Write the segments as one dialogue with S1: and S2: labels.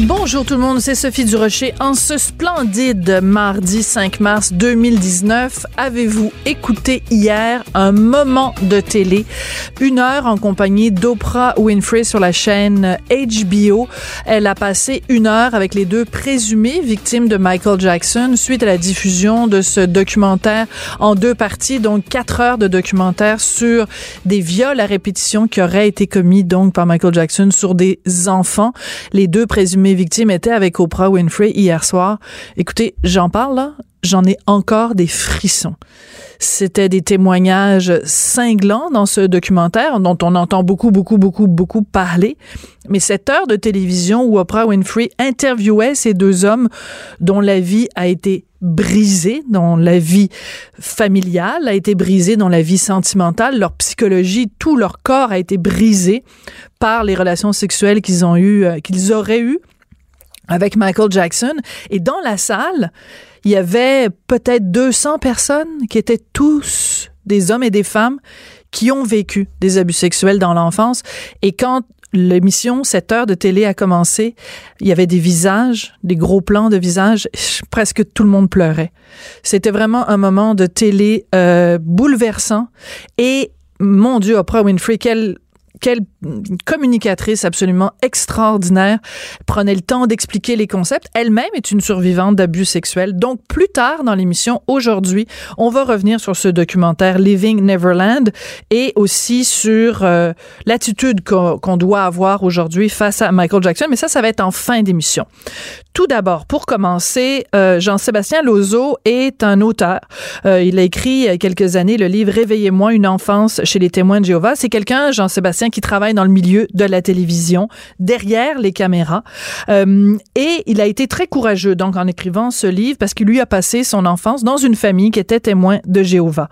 S1: Bonjour tout le monde, c'est Sophie Durocher. En ce splendide mardi 5 mars 2019, avez-vous écouté hier un moment de télé, une heure en compagnie d'Oprah Winfrey sur la chaîne HBO. Elle a passé une heure avec les deux présumées victimes de Michael Jackson suite à la diffusion de ce documentaire en deux parties, donc quatre heures de documentaire sur des viols à répétition qui auraient été commis donc par Michael Jackson sur des enfants. Les deux présumés victimes étaient avec Oprah Winfrey hier soir. Écoutez, j'en parle j'en ai encore des frissons. C'était des témoignages cinglants dans ce documentaire dont on entend beaucoup, beaucoup, beaucoup, beaucoup parler. Mais cette heure de télévision où Oprah Winfrey interviewait ces deux hommes dont la vie a été brisée, dont la vie familiale a été brisée, dont la vie sentimentale, leur psychologie, tout leur corps a été brisé par les relations sexuelles qu'ils ont eues, euh, qu'ils auraient eues avec Michael Jackson. Et dans la salle, il y avait peut-être 200 personnes qui étaient tous des hommes et des femmes qui ont vécu des abus sexuels dans l'enfance. Et quand l'émission, cette heure de télé a commencé, il y avait des visages, des gros plans de visages, presque tout le monde pleurait. C'était vraiment un moment de télé euh, bouleversant. Et mon Dieu, Oprah Winfrey, quelle quelle communicatrice absolument extraordinaire, prenait le temps d'expliquer les concepts. Elle-même est une survivante d'abus sexuels. Donc, plus tard dans l'émission, aujourd'hui, on va revenir sur ce documentaire Living Neverland et aussi sur euh, l'attitude qu'on doit avoir aujourd'hui face à Michael Jackson. Mais ça, ça va être en fin d'émission. Tout d'abord, pour commencer, euh, Jean-Sébastien Lozo est un auteur. Euh, il a écrit il y a quelques années le livre Réveillez-moi une enfance chez les témoins de Jéhovah. C'est quelqu'un, Jean-Sébastien, qui travaille dans le milieu de la télévision, derrière les caméras. Euh, et il a été très courageux, donc, en écrivant ce livre, parce qu'il lui a passé son enfance dans une famille qui était témoin de Jéhovah.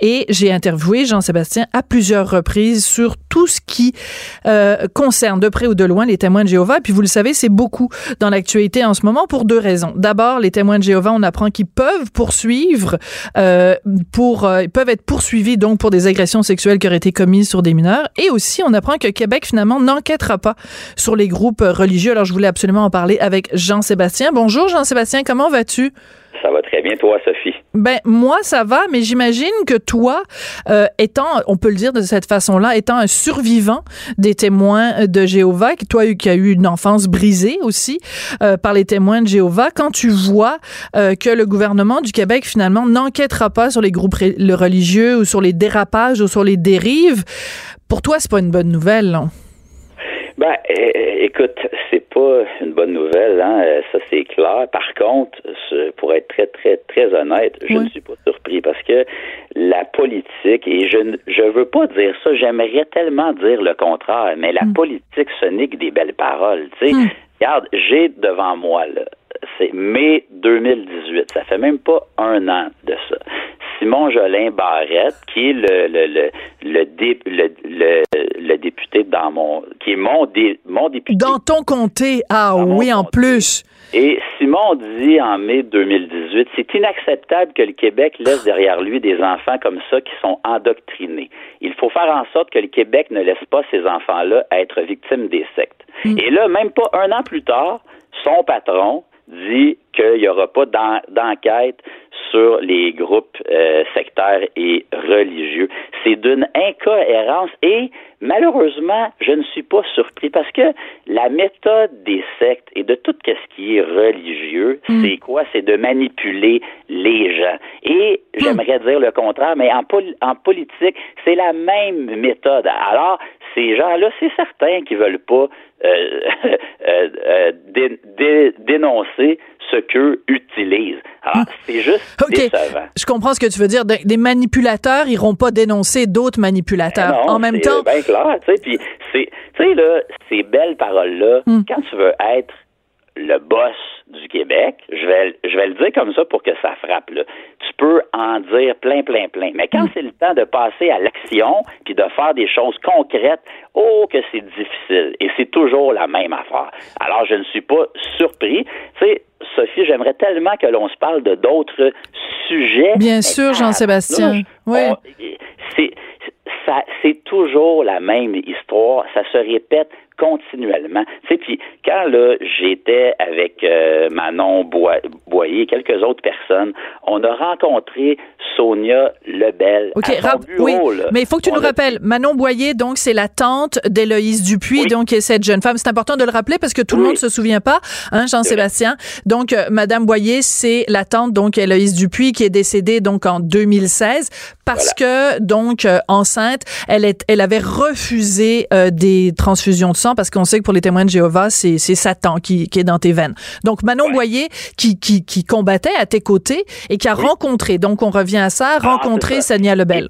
S1: Et j'ai interviewé Jean-Sébastien à plusieurs reprises sur tout ce qui concerne de près ou de loin les témoins de Jéhovah. Puis, vous le savez, c'est beaucoup dans l'actualité en ce moment pour deux raisons. D'abord, les témoins de Jéhovah, on apprend qu'ils peuvent poursuivre, euh, pour, euh, ils peuvent être poursuivis donc pour des agressions sexuelles qui auraient été commises sur des mineurs. Et aussi, on apprend que Québec finalement n'enquêtera pas sur les groupes religieux. Alors, je voulais absolument en parler avec Jean-Sébastien. Bonjour Jean-Sébastien, comment vas-tu?
S2: Ça va très bien, toi, Sophie.
S1: Ben moi, ça va, mais j'imagine que toi, euh, étant, on peut le dire de cette façon-là, étant un survivant des témoins de Jéhovah, toi qui as eu une enfance brisée aussi euh, par les témoins de Jéhovah, quand tu vois euh, que le gouvernement du Québec finalement n'enquêtera pas sur les groupes religieux ou sur les dérapages ou sur les dérives, pour toi, c'est pas une bonne nouvelle, non?
S2: Ben, écoute, c'est pas une bonne nouvelle, hein? ça c'est clair. Par contre, pour être très, très, très honnête, je ne suis pas surpris parce que la politique, et je ne je veux pas dire ça, j'aimerais tellement dire le contraire, mais la mm. politique, ce n'est que des belles paroles. Tu sais, mm. regarde, j'ai devant moi là, c'est mai 2018. Ça fait même pas un an de ça. Simon Jolin Barrette, qui est le le, le, le, le, le député dans mon qui est mon, mon député.
S1: Dans ton comté, ah oui, en plus.
S2: Et Simon dit en mai 2018, c'est inacceptable que le Québec laisse derrière lui des enfants comme ça qui sont endoctrinés. Il faut faire en sorte que le Québec ne laisse pas ces enfants-là être victimes des sectes. Mm. Et là, même pas un an plus tard, son patron, dit qu'il n'y aura pas d'enquête sur les groupes euh, sectaires et religieux. C'est d'une incohérence et malheureusement, je ne suis pas surpris parce que la méthode des sectes et de tout ce qui est religieux, hmm. c'est quoi? C'est de manipuler les gens. Et hmm. j'aimerais dire le contraire, mais en, en politique, c'est la même méthode. Alors, ces gens-là, c'est certain qu'ils veulent pas euh, euh, euh, dénoncer ce qu'eux utilisent. Alors, hmm. c'est juste décevant.
S1: Je comprends ce que tu veux dire. Des manipulateurs iront pas dénoncer d'autres manipulateurs.
S2: Eh
S1: en même temps.
S2: bien clair, tu sais. Puis, tu sais, là, ces belles paroles-là, hmm. quand tu veux être le boss du Québec, je vais, je vais le dire comme ça pour que ça frappe. Là. Tu peux en dire plein, plein, plein. Mais quand mm. c'est le temps de passer à l'action puis de faire des choses concrètes, oh que c'est difficile. Et c'est toujours la même affaire. Alors, je ne suis pas surpris. Tu sais, Sophie, j'aimerais tellement que l'on se parle de d'autres sujets.
S1: Bien sûr, Jean-Sébastien. Oui.
S2: C'est toujours la même histoire. Ça se répète continuellement. Tu sais, puis quand là j'étais avec euh, Manon Boyer et quelques autres personnes, on a rencontré Sonia Lebel
S1: OK, oui, mais il faut que tu nous rappelles, Manon Boyer, donc c'est la tante d'Éloïse Dupuis, donc cette jeune femme. C'est important de le rappeler parce que tout le monde se souvient pas, hein, Jean-Sébastien. Donc euh, Madame Boyer, c'est la tante donc Éloïse Dupuis qui est décédée donc en 2016 parce que donc euh, enceinte, elle est, elle avait refusé des transfusions de sang parce qu'on sait que pour les témoins de Jéhovah, c'est Satan qui, qui, est dans tes veines. Donc Manon Boyer qui, qui, qui, combattait à tes côtés et qui a rencontré, donc on revient à ça, ah, rencontré Sania Lebel.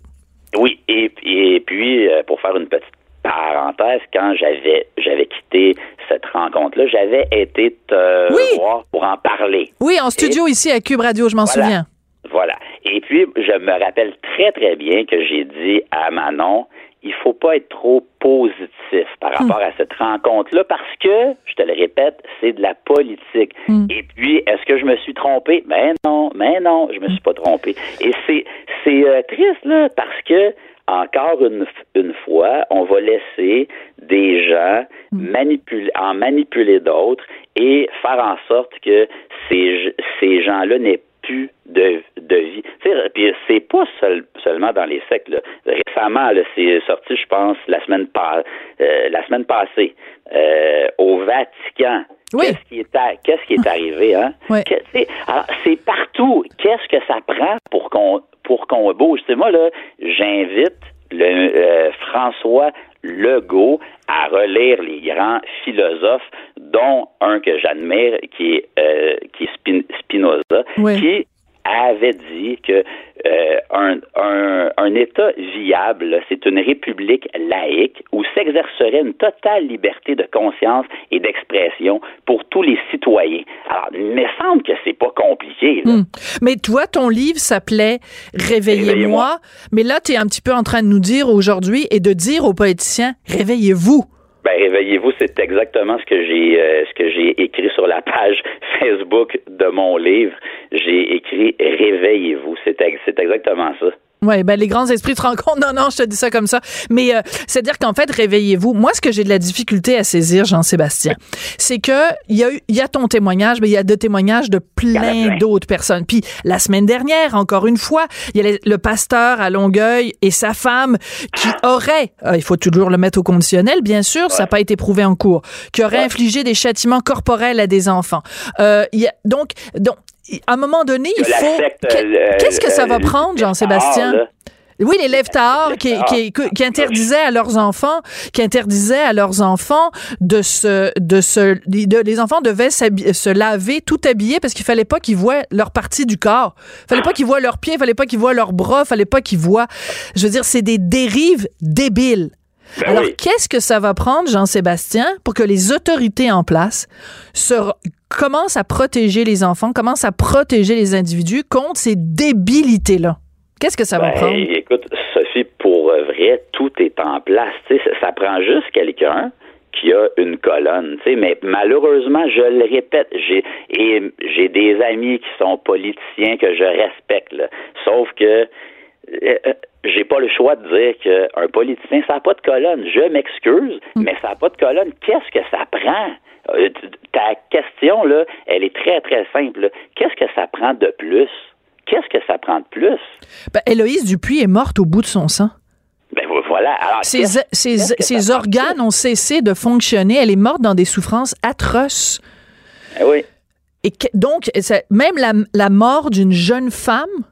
S2: oui, et, et puis euh, pour faire une petite parenthèse, quand j'avais j'avais quitté cette rencontre-là, j'avais été te voir pour en parler.
S1: Oui, en studio ici à Cube Radio, je m'en souviens.
S2: Voilà. Et puis, je me rappelle très, très bien que j'ai dit à Manon, il faut pas être trop positif par hmm. rapport à cette rencontre-là parce que, je te le répète, c'est de la politique. Hmm. Et puis, est-ce que je me suis trompé? Ben non, mais non, je me suis pas trompé. Et c'est c'est euh, triste là parce que encore une, une fois, on va laisser des gens hmm. manipuler, en manipuler d'autres et faire en sorte que ces, ces gens-là n'aient plus de, de vie. Puis c'est pas seulement dans les sectes. Récemment, c'est sorti, je pense, la semaine, euh, la semaine passée, euh, au Vatican. Qu'est-ce qui est, qu'est-ce qui est arrivé, hein? c'est partout. Qu'est-ce que ça prend pour qu'on pour qu'on bouge? C'est moi, là, j'invite le euh, François Legault à relire les grands philosophes, dont un que j'admire, qui est, euh, qui est Spinoza, qui avait dit que euh, un, un, un, État viable, c'est une république laïque où s'exercerait une totale liberté de conscience et d'expression pour tous les citoyens. Alors, il me semble que c'est pas compliqué. Là. Hmm.
S1: Mais toi, ton livre s'appelait Réveillez-moi, mais là, tu es un petit peu en train de nous dire aujourd'hui et de dire aux politiciens, réveillez-vous.
S2: Ben, réveillez-vous, c'est exactement ce que j'ai euh, ce que j'ai écrit sur la page Facebook de mon livre. J'ai écrit réveillez-vous. C'est c'est exactement ça.
S1: Oui, ben les grands esprits se rencontrent. Non, non, je te dis ça comme ça. Mais euh, c'est-à-dire qu'en fait, réveillez-vous. Moi, ce que j'ai de la difficulté à saisir, Jean-Sébastien, c'est que il y a y a ton témoignage, mais il y a deux témoignages de plein d'autres personnes. Puis la semaine dernière, encore une fois, il y a le pasteur à Longueuil et sa femme qui aurait, euh, il faut toujours le mettre au conditionnel, bien sûr, ça n'a pas été prouvé en cours, qui aurait infligé des châtiments corporels à des enfants. Euh, y a, donc, donc à un moment donné, il faut. Euh, qu'est-ce que ça va prendre, Jean-Sébastien? Oui, les lèvres qui, qui, qui, interdisaient à leurs enfants, qui interdisaient à leurs enfants de se, de se, les enfants devaient se laver tout habillés parce qu'il fallait pas qu'ils voient leur partie du corps. Fallait pas qu'ils voient leurs pieds, fallait pas qu'ils voient leurs bras, fallait pas qu'ils voient. Je veux dire, c'est des dérives débiles. Ben Alors, qu'est-ce que ça va prendre, Jean-Sébastien, pour que les autorités en place se, commencent à protéger les enfants, commencent à protéger les individus contre ces débilités-là? Qu'est-ce que ça va ben, prendre?
S2: Écoute, Sophie, pour vrai, tout est en place. ça, prend juste quelqu'un qui a une colonne, mais malheureusement, je le répète, j'ai et j'ai des amis qui sont politiciens que je respecte, sauf que j'ai pas le choix de dire qu'un politicien, ça n'a pas de colonne. Je m'excuse, mm. mais ça n'a pas de colonne. Qu'est-ce que ça prend? Euh, ta question, là, elle est très, très simple. Qu'est-ce que ça prend de plus? Qu'est-ce que ça prend de plus?
S1: Ben, Héloïse Dupuis est morte au bout de son sang.
S2: Ben voilà.
S1: ses, organes ont cessé de fonctionner. Elle est morte dans des souffrances atroces.
S2: Eh oui.
S1: Et donc, même la mort d'une jeune femme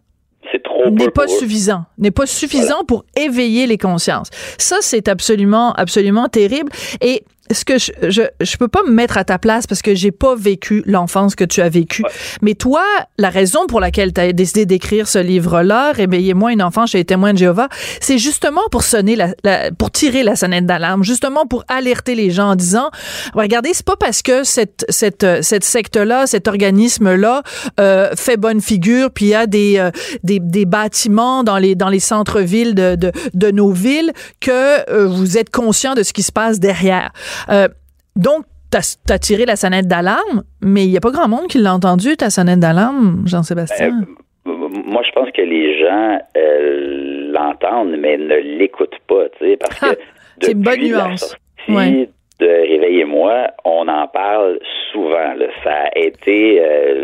S1: n'est pas suffisant, n'est pas suffisant pour éveiller les consciences. Ça, c'est absolument, absolument terrible. Et ce que je, je, je peux pas me mettre à ta place parce que j'ai pas vécu l'enfance que tu as vécue. Mais toi, la raison pour laquelle tu as décidé d'écrire ce livre-là, Réveillez-moi une enfant chez les témoins de Jéhovah, c'est justement pour sonner la, pour tirer la sonnette d'alarme, justement pour alerter les gens en disant regardez, c'est pas parce que cette cette cette secte-là, cet organisme-là euh, fait bonne figure, puis il y a des, euh, des, des bâtiments dans les dans les centres-villes de, de, de nos villes que euh, vous êtes conscient de ce qui se passe derrière. Euh, donc, tu as, tiré la sonnette d'alarme, mais il n'y a pas grand monde qui l'a entendu, ta sonnette d'alarme, Jean-Sébastien?
S2: Euh, moi, je pense que les gens euh, l'entendent, mais ne l'écoutent pas, tu sais, parce que
S1: c'est une bonne nuance.
S2: de Réveillez-moi, on en parle souvent. Ça a été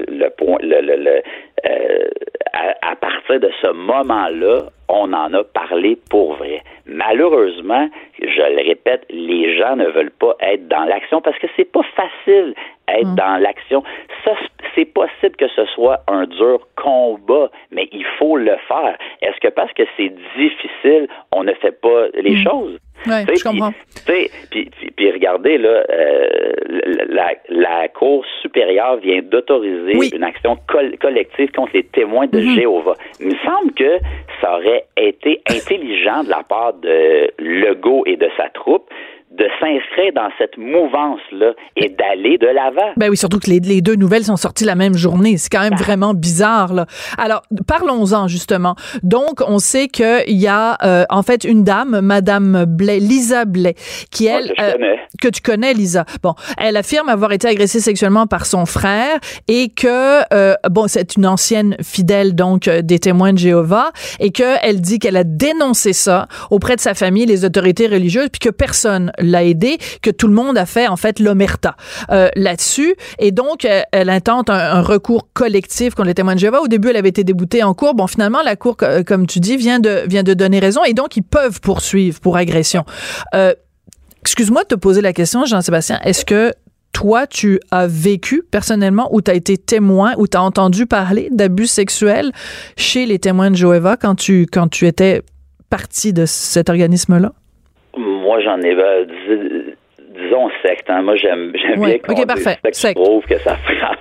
S2: le point, le, à, partir de ce moment-là, on en a parlé pour vrai. Malheureusement, je le répète, les gens ne veulent pas être dans l'action parce que c'est pas facile être mm. dans l'action. Ça, c'est possible que ce soit un dur combat, mais il faut le faire. Est-ce que parce que c'est difficile, on ne fait pas les mm. choses?
S1: Oui, je comprends.
S2: Puis, puis, regardez, là, euh, la, la Cour supérieure vient d'autoriser une action collective contre les témoins de mm-hmm. Jéhovah. Il me semble que ça aurait été intelligent de la part de Legault et de sa troupe de s'inscrire dans cette mouvance-là et d'aller de l'avant.
S1: Ben oui, surtout que les, deux nouvelles sont sorties la même journée. C'est quand même ah. vraiment bizarre, là. Alors, parlons-en, justement. Donc, on sait qu'il y a, euh, en fait, une dame, Madame Blais, Lisa Blais, qui, elle...
S2: que, euh,
S1: que tu connais, Lisa. Bon, elle affirme avoir été agressée sexuellement par son frère et que, euh, bon, c'est une ancienne fidèle, donc, des témoins de Jéhovah, et qu'elle dit qu'elle a dénoncé ça auprès de sa famille, les autorités religieuses, puis que personne l'a aidé, que tout le monde a fait en fait l'omerta euh, là-dessus. Et donc, euh, elle intente un, recours collectif contre les témoins de Jéhovah. Au début, elle avait été déboutée en cours. Bon, finalement, la cour, comme tu dis, vient de vient de donner raison et donc ils peuvent poursuivre pour agression. Euh, excuse-moi de te poser la question, Jean-Sébastien. Est-ce que toi, tu as vécu personnellement ou tu as été témoin ou tu as entendu parler d'abus sexuels chez les témoins de Jéhovah quand tu, quand tu étais partie de cet organisme-là?
S2: Moi, j'en ai, euh, disons secte. Hein. Moi, j'aime j'aime bien qu'on
S1: okay,
S2: prouve que ça frappe.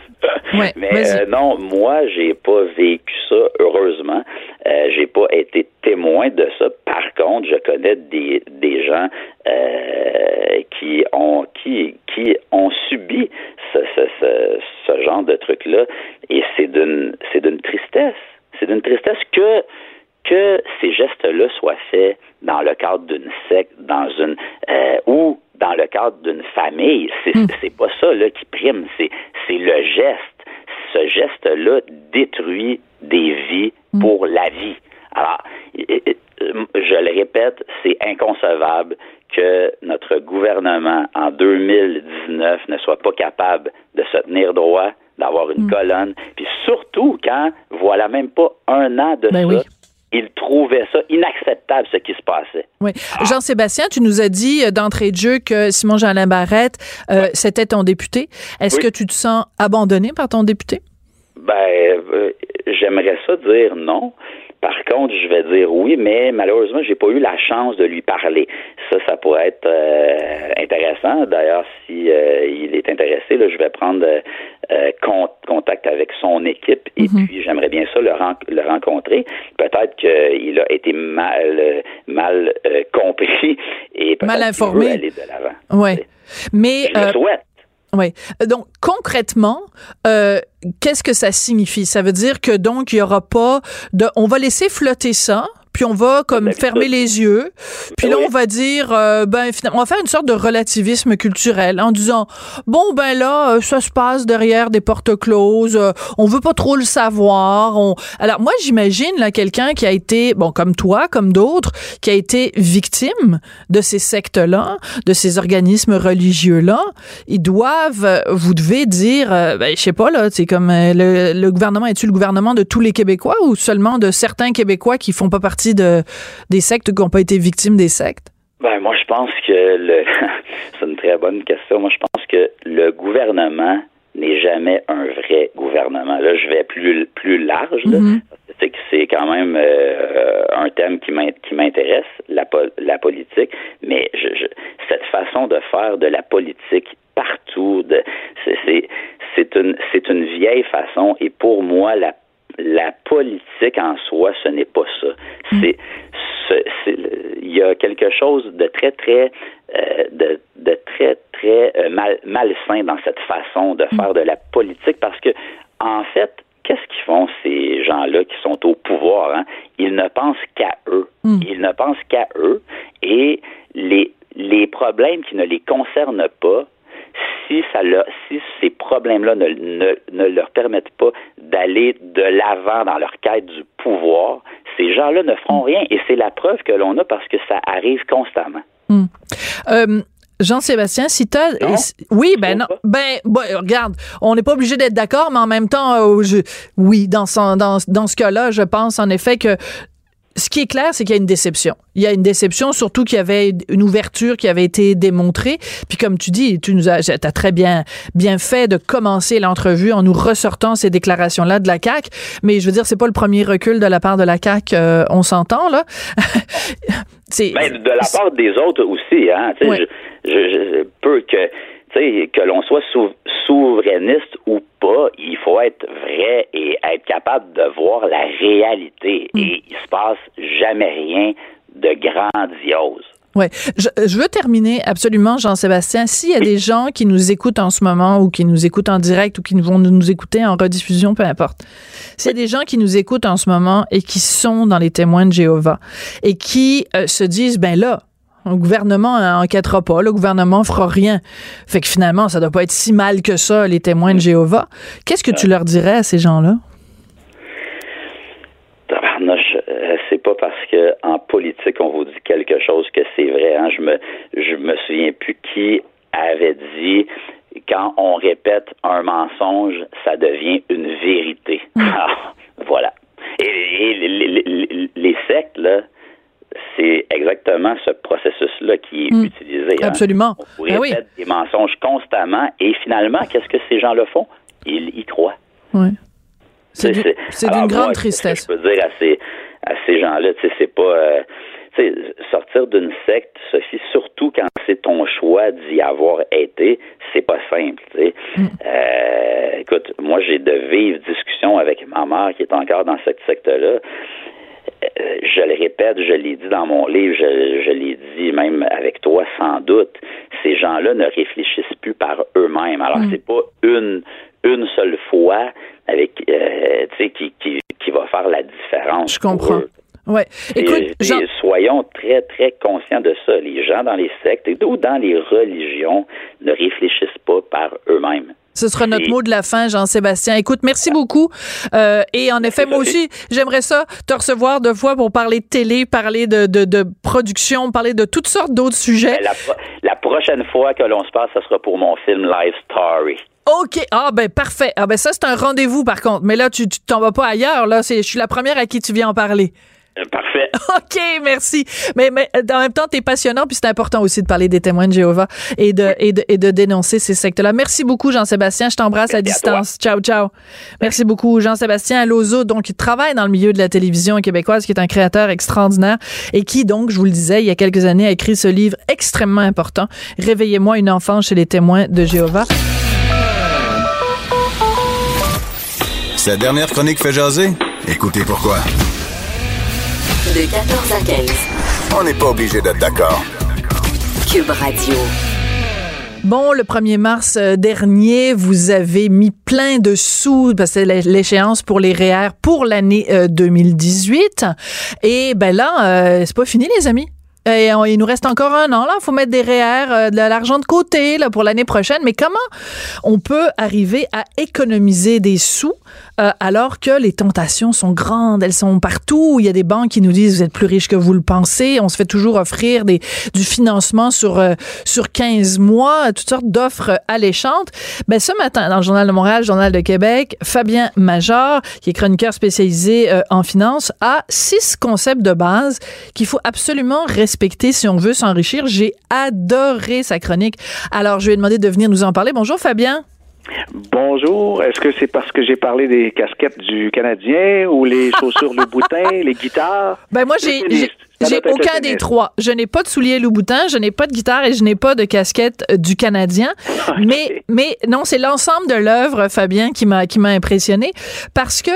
S2: Mais euh, non, moi, j'ai pas vécu ça, heureusement. Euh, j'ai pas été témoin de ça. Par contre, je connais des, des gens euh, qui ont qui qui ont subi ce, ce, ce, ce genre de truc là et c'est d'une c'est d'une tristesse. C'est d'une tristesse que que ces gestes-là soient faits dans le cadre d'une secte, dans une euh, ou dans le cadre d'une famille, c'est c'est pas ça là qui prime, c'est c'est le geste. Ce geste-là détruit des vies hmm. pour la vie. Alors, je le répète, c'est inconcevable que notre gouvernement en 2019 ne soit pas capable de se tenir droit, d'avoir une hmm. colonne, puis surtout quand voilà même pas un an de
S1: ben
S2: ça il trouvait ça inacceptable ce qui se passait.
S1: Oui. Jean-Sébastien, tu nous as dit euh, d'entrée de jeu que Simon Jean Barrette, euh, c'était ton député. Est-ce que tu te sens abandonné par ton député?
S2: Ben, euh, j'aimerais ça dire non. Par contre, je vais dire oui, mais malheureusement, j'ai pas eu la chance de lui parler. Ça, ça pourrait être euh, intéressant. D'ailleurs, si euh, il est intéressé, là, je vais prendre euh, contact avec son équipe et mhm. puis j'aimerais bien ça le, le rencontrer. Peut-être qu'il a été mal mal compris et
S1: mal informé.
S2: aller de l'avant.
S1: Ouais. Mais
S2: je le souhaite.
S1: Oui. Donc concrètement, euh, qu'est-ce que ça signifie? Ça veut dire que donc il y aura pas de, on va laisser flotter ça puis on va comme fermer les yeux, puis là on va dire euh, ben finalement on va faire une sorte de relativisme culturel en disant bon ben là euh, ça se passe derrière des portes closes, euh, on veut pas trop le savoir. On... Alors moi j'imagine là quelqu'un qui a été bon comme toi comme d'autres qui a été victime de ces sectes là, de ces organismes religieux là, ils doivent vous devez dire ben je sais pas là, c'est comme le, le gouvernement est-tu le gouvernement de tous les Québécois ou seulement de certains Québécois qui font pas partie de, des sectes qui n'ont pas été victimes des sectes?
S2: Ben, moi, je pense que le... c'est une très bonne question. Moi, je pense que le gouvernement n'est jamais un vrai gouvernement. Là, je vais plus, plus large, mm-hmm. c'est quand même euh, un thème qui m'intéresse, la, la politique, mais je, je, cette façon de faire de la politique partout, c'est une, une vieille façon, et pour moi, la la politique en soi, ce n'est pas ça. Mm. C'est, il y a quelque chose de très, très, euh, de, de, très, très euh, mal, malsain dans cette façon de mm. faire de la politique parce que, en fait, qu'est-ce qu'ils font ces gens-là qui sont au pouvoir hein? Ils ne pensent qu'à eux. Mm. Ils ne pensent qu'à eux et les les problèmes qui ne les concernent pas si, ça si ces problèmes-là ne, ne, ne, leur permettent pas d'aller de l'avant dans leur quête du pouvoir, ces gens-là ne feront rien. Et c'est la preuve que l'on a parce que ça arrive constamment.
S1: Hmm. Euh, Jean-Sébastien, si t'as... Oui, ben non. Ben, regarde, on n'est pas obligé d'être d'accord, mais en même temps, euh, oui, dans, son, dans, dans ce cas-là, je pense en effet que ce qui est clair, c'est qu'il y a une déception. Il y a une déception, surtout qu'il y avait une ouverture qui avait été démontrée. Puis comme tu dis, tu nous as, as très bien, bien fait de commencer l'entrevue en nous ressortant ces déclarations-là de la CAC. Mais je veux dire, c'est pas le premier recul de la part de la CAC. Euh, on s'entend là.
S2: c'est ben, de la part des autres aussi. Hein. Je, je, je, peux que que l'on soit souverainiste ou pas, il faut être vrai et être capable de voir la réalité. Mm. Et il se passe jamais rien de grandiose.
S1: Oui. Je, veux terminer absolument, Jean-Sébastien. S'il y a des gens qui nous écoutent en ce moment ou qui nous écoutent en direct ou qui vont nous écouter en rediffusion, peu importe. S'il y a des gens qui nous écoutent en ce moment et qui sont dans les témoins de Jéhovah et qui euh, se disent, ben là, le gouvernement enquêtera pas, le gouvernement fera rien. Fait que finalement, ça doit pas être si mal que ça, les témoins de Jéhovah. Qu'est-ce que tu leur dirais à ces gens-là?
S2: Euh, c'est pas parce que en politique on vous dit quelque chose que c'est vrai. Hein. Je me je me souviens plus qui avait dit quand on répète un mensonge, ça devient une vérité. Hmm. Ah, voilà. Et, les, les sectes là, c'est exactement ce processus-là qui est hmm. utilisé.
S1: Hein. Absolument.
S2: On ben répète des mensonges constamment et finalement, qu'est-ce que ces gens-là font? Ils y croient.
S1: Oui. C'est d'une grande tristesse.
S2: Ce que je peux dire à ces, à ces gens-là, c'est pas... Euh, sortir d'une secte, Sophie, surtout quand c'est ton choix d'y avoir été, c'est pas simple. Mm. Euh, écoute, moi j'ai de vives discussions avec ma mère qui est encore dans cette secte-là. Euh, je le répète, je l'ai dit dans mon livre, je, l'ai dit même avec toi sans doute, ces gens-là ne réfléchissent plus par eux-mêmes. Alors mm. c'est pas une une seule fois avec euh, qui, qui, qui va faire la différence.
S1: Je comprends. Ouais. Écoute,
S2: soyons très, très conscients de ça. Les gens dans les sectes ou dans les religions ne réfléchissent pas par eux-mêmes.
S1: Ce sera notre mot de la fin, Jean-Sébastien. Écoute, merci beaucoup. Euh, et en effet, moi aussi, j'aimerais ça te recevoir deux fois pour parler de télé, parler de, de, de production, parler de toutes sortes d'autres sujets.
S2: La, la, prochaine fois que l'on se passe, ce sera pour mon film Live Story.
S1: OK. Ah ben parfait. Ah ben ça c'est un rendez-vous par contre. Mais là tu t'en vas pas ailleurs là, c'est je suis la première à qui tu viens en parler.
S2: Euh, parfait.
S1: OK, merci. Mais, mais euh, en même temps, tu es passionnant, puis c'est important aussi de parler des témoins de Jéhovah et de, et de, et de dénoncer ces sectes-là. Merci beaucoup, Jean-Sébastien. Je t'embrasse à distance. ciao, ciao. Merci beaucoup, Jean-Sébastien Lozo, donc, qui travaille dans le milieu de la télévision québécoise, qui est un créateur extraordinaire et qui, donc, je vous le disais, il y a quelques années, a écrit ce livre extrêmement important, Réveillez-moi une enfance chez les témoins de Jéhovah.
S3: Sa dernière chronique fait jaser? Écoutez pourquoi.
S4: De 14 à 15.
S3: On n'est pas obligé d'être d'accord.
S4: Cube Radio.
S1: Bon, le 1er mars euh, dernier, vous avez mis plein de sous, parce que c'est l'échéance pour les REER e pour l'année 2018. Euh, Et ben là, euh, c'est pas fini, les amis. Il nous reste encore un an, là. Faut mettre des REER, de l'argent de côté, pour l'année prochaine. Mais comment on peut arriver à économiser des sous euh, alors que les tentations sont grandes, elles sont partout? Il y a des banques qui nous disent vous êtes plus riche que vous le pensez. On se fait toujours offrir du financement sur euh, sur 15 mois, toutes sortes d'offres alléchantes. Ben ce matin dans le journal de Montréal, le journal de Québec, Fabien Major, qui est chroniqueur spécialisé euh, en finance, a six concepts de base qu'il faut absolument respecter si on veut s'enrichir. J'ai adoré sa chronique. Alors je lui ai demandé de venir nous en parler. Bonjour Fabien.
S5: Bonjour. Est-ce que c'est parce que j'ai parlé des casquettes du Canadien ou les chaussures Louboutin, les guitares?
S1: Ben moi, j'ai, j'ai aucun des trois. Je n'ai pas de souliers Louboutin, je n'ai pas de guitare et je n'ai pas de casquette euh, du Canadien. Mais, mais non, c'est l'ensemble de l'œuvre, Fabien, qui m'a, qui m'a impressionné parce que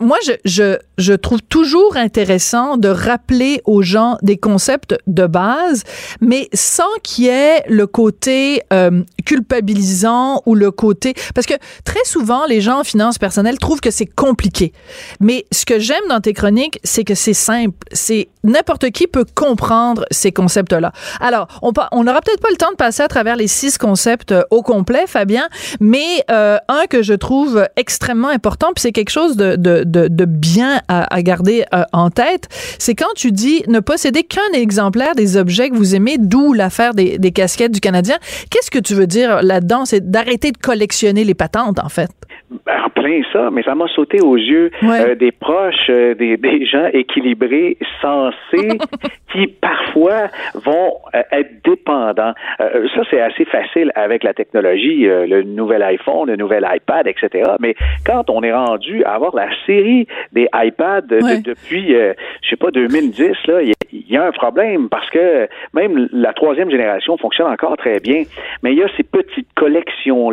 S1: moi, je, je, je, trouve toujours intéressant de rappeler aux gens des concepts de base, mais sans qu'il y ait le côté euh, culpabilisant ou le côté... Parce que très souvent, les gens en finances personnelles trouvent que c'est compliqué. Mais ce que j'aime dans tes chroniques, c'est que c'est simple. C'est n'importe qui peut comprendre ces concepts-là. Alors, on on n'aura peut-être pas le temps de passer à travers les six concepts euh, au complet, Fabien, mais euh, un que je trouve extrêmement important, puis c'est quelque chose de, de, de, bien à, garder euh, en tête, c'est quand tu dis ne posséder qu'un exemplaire des objets que vous aimez, d'où l'affaire des, casquettes du Canadien. Qu'est-ce que tu veux dire là-dedans? C'est d'arrêter de collectionner les patentes, en fait.
S5: Ben, en plein ça, mais ça m'a sauté aux yeux euh, des proches, euh, des, des, gens équilibrés, sensés, qui parfois vont euh, être dépendants. ça, c'est assez facile avec la technologie, le nouvel iPhone, le nouvel iPad, etc. Mais quand on est rendu à avoir la série des iPads depuis, je sais pas, 2010, là, il y, y, a un problème parce que même la troisième génération fonctionne encore très bien, mais il y a ces petites collections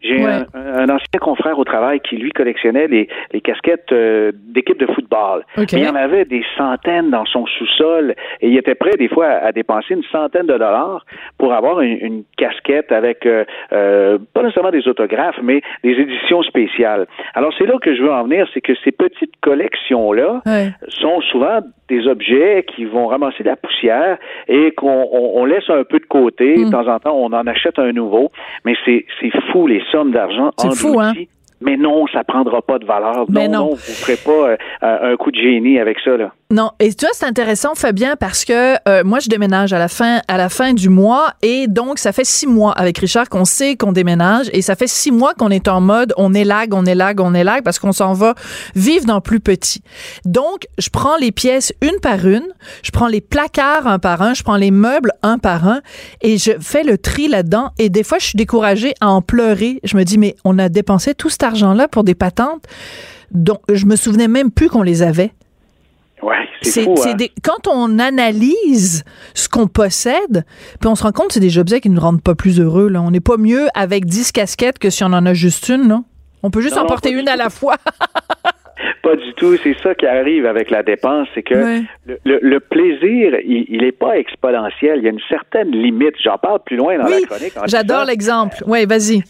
S5: J'ai un, un, ancien confrère au travail qui, lui, collectionnait les, les casquettes euh, d'équipes de football. il y en avait des centaines dans son sous-sol et il était prêt, des fois, à, dépenser une centaine de dollars pour avoir une, une casquette avec, euh, euh, pas nécessairement des autographes, mais des éditions spéciales. Alors, c'est là que je veux en venir, c'est que ces petites collections-là sont souvent des objets qui vont ramasser de la poussière et qu'on on, laisse un peu de côté. De hmm. temps en temps, on en achète un nouveau. Mais c'est fou les d'argent
S1: en fou, hein?
S5: Mais non, ça prendra pas de valeur. non, non, vous ferez pas euh, un coup de génie avec ça. Là.
S1: Non, et tu vois, c'est intéressant, Fabien, parce que euh, moi, je déménage à la fin à la fin du mois, et donc ça fait six mois avec Richard qu'on sait qu'on déménage, et ça fait six mois qu'on est en mode on lag, on lag, on lag, parce qu'on s'en va vivre dans plus petit. Donc, je prends les pièces une par une, je prends les placards un par un, je prends les meubles un par un, et je fais le tri là-dedans. Et des fois, je suis découragée à en pleurer. Je me dis, mais on a dépensé tout cet argent-là pour des patentes dont je me souvenais même plus qu'on les avait.
S5: Ouais, c'est fou. Hein?
S1: quand on analyse ce qu'on possède, puis on se rend compte que c'est des objets qui ne nous rendent pas plus heureux. Là. On n'est pas mieux avec 10 casquettes que si on en a juste une. Non? On peut juste en porter une à la fois.
S5: pas du tout. C'est ça qui arrive avec la dépense, c'est que le, plaisir, il n'est pas exponentiel. Il y a une certaine limite. J'en parle plus loin dans la chronique.
S1: J'adore l'exemple. Oui, vas-y.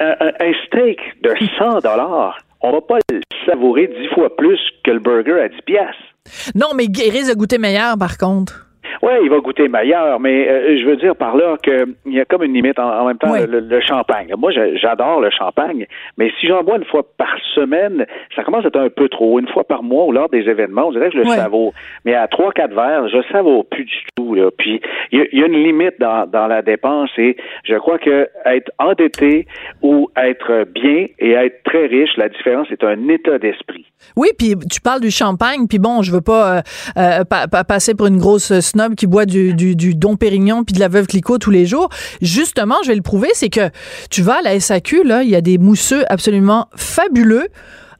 S5: Un, un, steak de 100 dollars, on va pas le savourer dix fois plus que le burger à 10 piastres.
S1: Non, mais il risque de goûter meilleur, par contre.
S5: Oui, il va goûter meilleur, mais euh, je veux dire par là qu'il y a comme une limite en, même temps le, champagne. Moi, j'adore le champagne, mais si j'en bois une fois par semaine, ça commence à être un peu trop. Une fois par mois ou lors des événements, on dirait que je le savoure. Mais à trois, quatre verres, je savoure plus du tout. Là. Puis il y, a une limite dans, dans la dépense et je crois que être endetté ou être bien et être très riche, la différence est un état d'esprit.
S1: Oui, puis tu parles du champagne, puis bon, je veux pas, euh, euh passer pour une grosse snob qui boit du, du, Dom Pérignon puis de la Veuve Clicquot tous les jours. Justement, je vais le prouver, c'est que tu vas à la SAQ, là, il y a des mousseux absolument fabuleux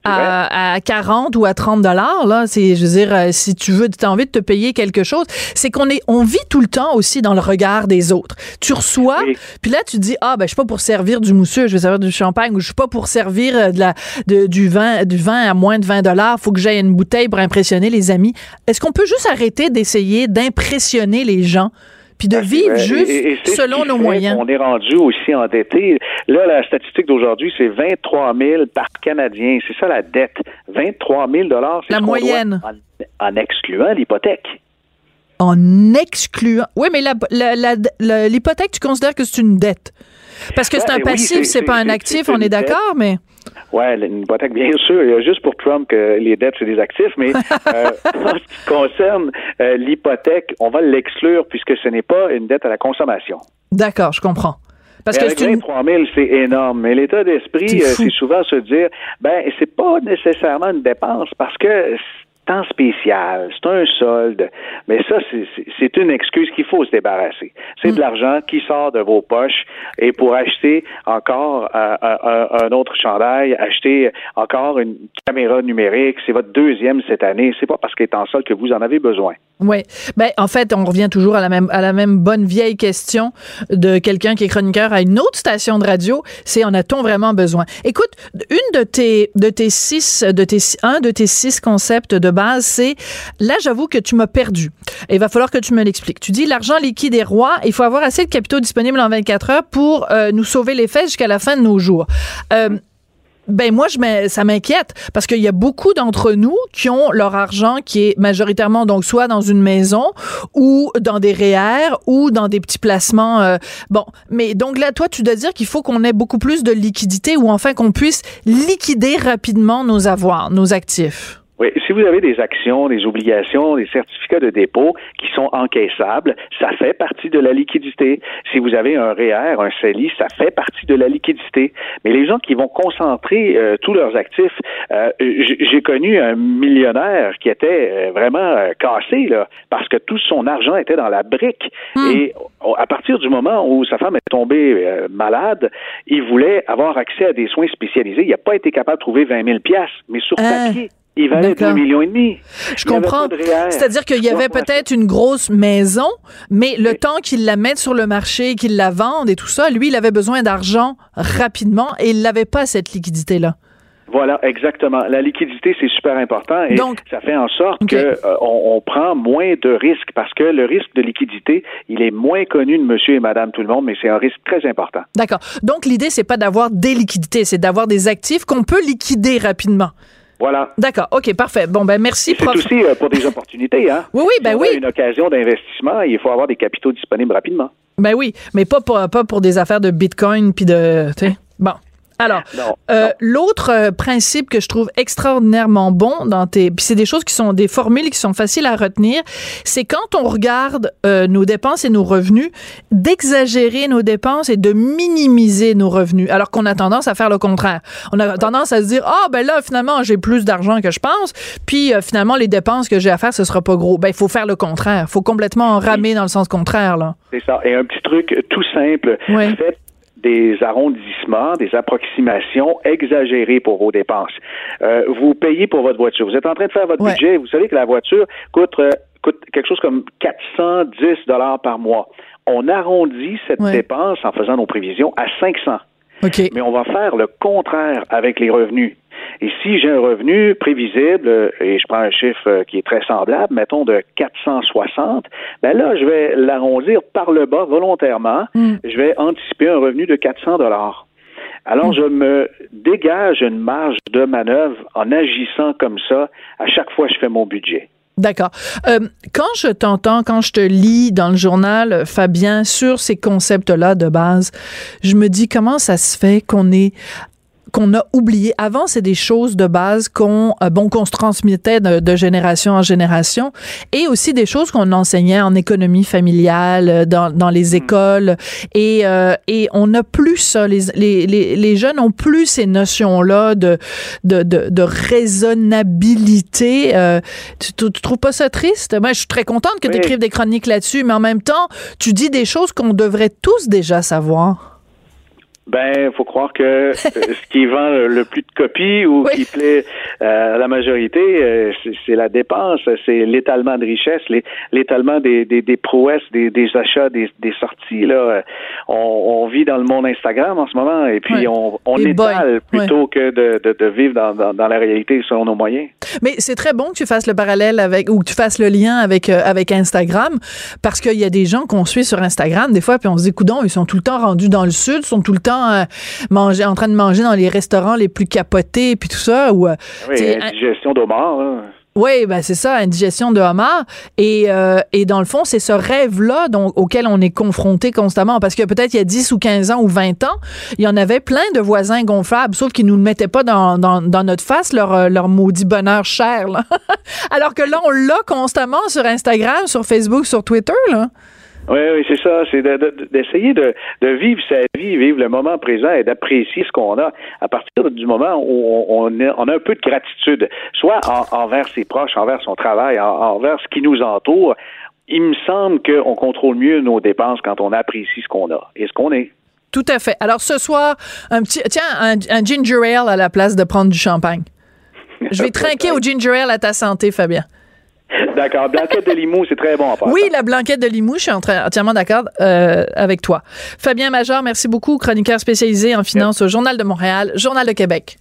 S1: à, 40 ou à 30 dollars là c'est je veux dire euh, si tu veux tu as envie de te payer quelque chose c'est qu'on est on vit tout le temps aussi dans le regard des autres. Tu reçois puis là tu dis ah ben je suis pas pour servir du mousseux je vais servir du champagne ou je suis pas pour servir euh, de la de, du vin du vin à moins de 20 dollars. Faut que j'aille une bouteille pour impressionner les amis est-ce qu'on peut juste arrêter d'essayer d'impressionner les gens? Puis de vivre juste selon nos moyens.
S5: On est rendu aussi endetté. Là, la statistique d'aujourd'hui, c'est 23 000 par Canadien. C'est ça la dette. 23 000 dollars.
S1: La moyenne.
S5: En, excluant l'hypothèque.
S1: En excluant. Oui, mais l'hypothèque, tu considères que c'est une dette. Parce que c'est un passif, c'est pas un actif, on est d'accord, mais.
S5: Oui, une hypothèque, bien sûr. Il y a juste pour Trump que les dettes, c'est des actifs, mais euh, en ce qui concerne euh, l'hypothèque, on va l'exclure puisque ce n'est pas une dette à la consommation.
S1: D'accord, je comprends.
S5: Parce que avec 23 000, c'est énorme. Mais l'état d'esprit, euh, c'est souvent se dire, ben, c'est pas nécessairement une dépense parce que temps spécial, c'est un solde. Mais ça, c'est une excuse qu'il faut se débarrasser. C'est de mm. l'argent qui sort de vos poches et pour acheter encore un, un, autre chandail, acheter encore une caméra numérique, c'est votre deuxième cette année. C'est pas parce qu'elle est en solde que vous en avez besoin.
S1: Oui. Ben, en fait, on revient toujours à la même, à la même bonne vieille question de quelqu'un qui est chroniqueur à une autre station de radio. C'est en a-t-on vraiment besoin? Écoute, une de tes, de tes six, de tes, un de tes six concepts de base, c'est, là, j'avoue que tu m'as perdu. il va falloir que tu me l'expliques. Tu dis, l'argent liquide est roi. Il faut avoir assez de capitaux disponibles en 24 heures pour euh, nous sauver les fesses jusqu'à la fin de nos jours. Euh, ben moi, je ça m'inquiète parce qu'il y a beaucoup d'entre nous qui ont leur argent qui est majoritairement donc soit dans une maison ou dans des REER ou dans des petits placements. Euh, bon, mais donc là, toi, tu dois dire qu'il faut qu'on ait beaucoup plus de liquidité ou enfin qu'on puisse liquider rapidement nos avoirs, nos actifs.
S5: Oui, si vous avez des actions, des obligations, des certificats de dépôt qui sont encaissables, ça fait partie de la liquidité. Si vous avez un REER, un CELI, ça fait partie de la liquidité. Mais les gens qui vont concentrer euh, tous leurs actifs, euh, j'ai connu un millionnaire qui était euh, vraiment cassé là, parce que tout son argent était dans la brique. Hmm. Et à partir du moment où sa femme est tombée malade, il voulait avoir accès à des soins spécialisés. Il n'a pas été capable de trouver 20 000 piastres, mais sur papier il valait 2 millions et demi.
S1: Je comprends. C'est-à-dire qu'il y avait peut-être une grosse maison, mais le temps qu'il la mette sur le marché, qu'il la vende et tout ça, lui, il avait besoin d'argent rapidement et il n'avait pas cette liquidité-là.
S5: Voilà, exactement. La liquidité, c'est super important et Donc, ça fait en sorte qu'on que euh, on, prend moins de risques parce que le risque de liquidité, il est moins connu de monsieur et madame tout le monde, mais c'est un risque très important.
S1: D'accord. Donc, l'idée, c'est pas d'avoir des liquidités, c'est d'avoir des actifs qu'on peut liquider rapidement.
S5: Voilà.
S1: D'accord. OK, parfait. Bon, ben merci,
S5: C'est aussi euh, pour des opportunités, hein?
S1: Oui, oui, ben oui.
S5: une occasion d'investissement, il faut avoir des capitaux disponibles rapidement.
S1: Ben oui, mais pas pour, pas pour des affaires de Bitcoin puis de. Bon. Alors, euh, l'autre euh, principe que je trouve extraordinairement bon dans tes, puis c'est des choses qui sont des formules qui sont faciles à retenir, c'est quand on regarde euh, nos dépenses et nos revenus, d'exagérer nos dépenses et de minimiser nos revenus, alors qu'on a tendance à faire le contraire. On a tendance à se dire ah ben là finalement j'ai plus d'argent que je pense, puis finalement les dépenses que j'ai à faire ce sera pas gros. Ben il faut faire le contraire, il faut complètement ramer dans le sens contraire là.
S5: C'est ça. Et un petit truc tout simple, faites des arrondissements, des approximations exagérées pour vos dépenses. Euh, vous payez pour votre voiture. Vous êtes en train de faire votre budget. Vous savez que la voiture coûte, euh, coûte quelque chose comme 410 dollars par mois. On arrondit cette dépense en faisant nos prévisions à 500. Mais on va faire le contraire avec les revenus. Et si j'ai un revenu prévisible, et je prends un chiffre euh, qui est très semblable, mettons de 460, ben là, je vais l'arrondir par le bas volontairement. Mm. Je vais anticiper un revenu de 400 dollars. Alors, mm. je me dégage une marge de manœuvre en agissant comme ça à chaque fois que je fais mon budget.
S1: D'accord. Euh, quand je t'entends, quand je te lis dans le journal, Fabien, sur ces concepts-là de base, je me dis comment ça se fait qu'on est qu'on a oublié. Avant, c'est des choses de base qu'on euh, bon qu'on se transmettait de, génération en génération, et aussi des choses qu'on enseignait en économie familiale, euh, dans, dans les hmm. écoles, et euh, et on n'a plus ça. Les, les, les, jeunes ont plus ces notions là de de, de, de raisonnabilité. tu, tu, trouves pas ça triste? Moi, je suis très contente que tu écrives des chroniques là-dessus, mais en même temps, tu dis des choses qu'on devrait tous déjà savoir.
S5: Ben, faut croire que euh, ce qui vend le, plus de copies ou qui plaît euh, à la majorité, euh, c'est la dépense, c'est l'étalement de richesse, l'étalement des, des, des, prouesses, des, des achats, des, des, sorties. Là, on, on, vit dans le monde Instagram en ce moment, et puis on, on étale plutôt que de, de, de vivre dans, dans, dans, la réalité selon nos moyens.
S1: Mais c'est très bon que tu fasses le parallèle avec ou que tu fasses le lien avec avec Instagram, parce qu'il y a des gens qu'on suit sur Instagram des fois, puis on se dit, coudon, ils sont tout le temps rendus dans le sud, sont tout le temps euh, manger, en train de manger dans les restaurants les plus capotés, puis tout ça. Ou,
S5: euh, oui, indigestion d'homard.
S1: Oui, ben c'est ça, indigestion de homard. Et, euh, et dans le fond, c'est ce rêve-là auquel on est confronté constamment. Parce que peut-être il y a 10 ou 15 ans ou 20 ans, il y en avait plein de voisins gonflables, sauf qu'ils nous le mettaient pas dans, dans, dans notre face, leur, leur maudit bonheur cher. Alors que là, on l'a constamment sur Instagram, sur Facebook, sur Twitter. Là.
S5: Oui, oui, c'est ça. C'est d'essayer de, de, vivre sa vie, vivre le moment présent et d'apprécier ce qu'on a à partir du moment où on, a, on a un peu de gratitude, soit envers ses proches, envers son travail, envers ce qui nous entoure. Il me semble qu'on contrôle mieux nos dépenses quand on apprécie ce qu'on a et ce qu'on est.
S1: Tout à fait. Alors ce soir, un petit, tiens, un, un ginger ale à la place de prendre du champagne. Je vais trinquer au ginger ale à ta santé, Fabien.
S5: D'accord. Blanquette de Limoux, c'est très bon à
S1: Oui, la blanquette de Limoux, je suis entièrement d'accord euh, avec toi. Fabien Major, merci beaucoup, chroniqueur spécialisé en finance au Journal de Montréal, Journal de Québec.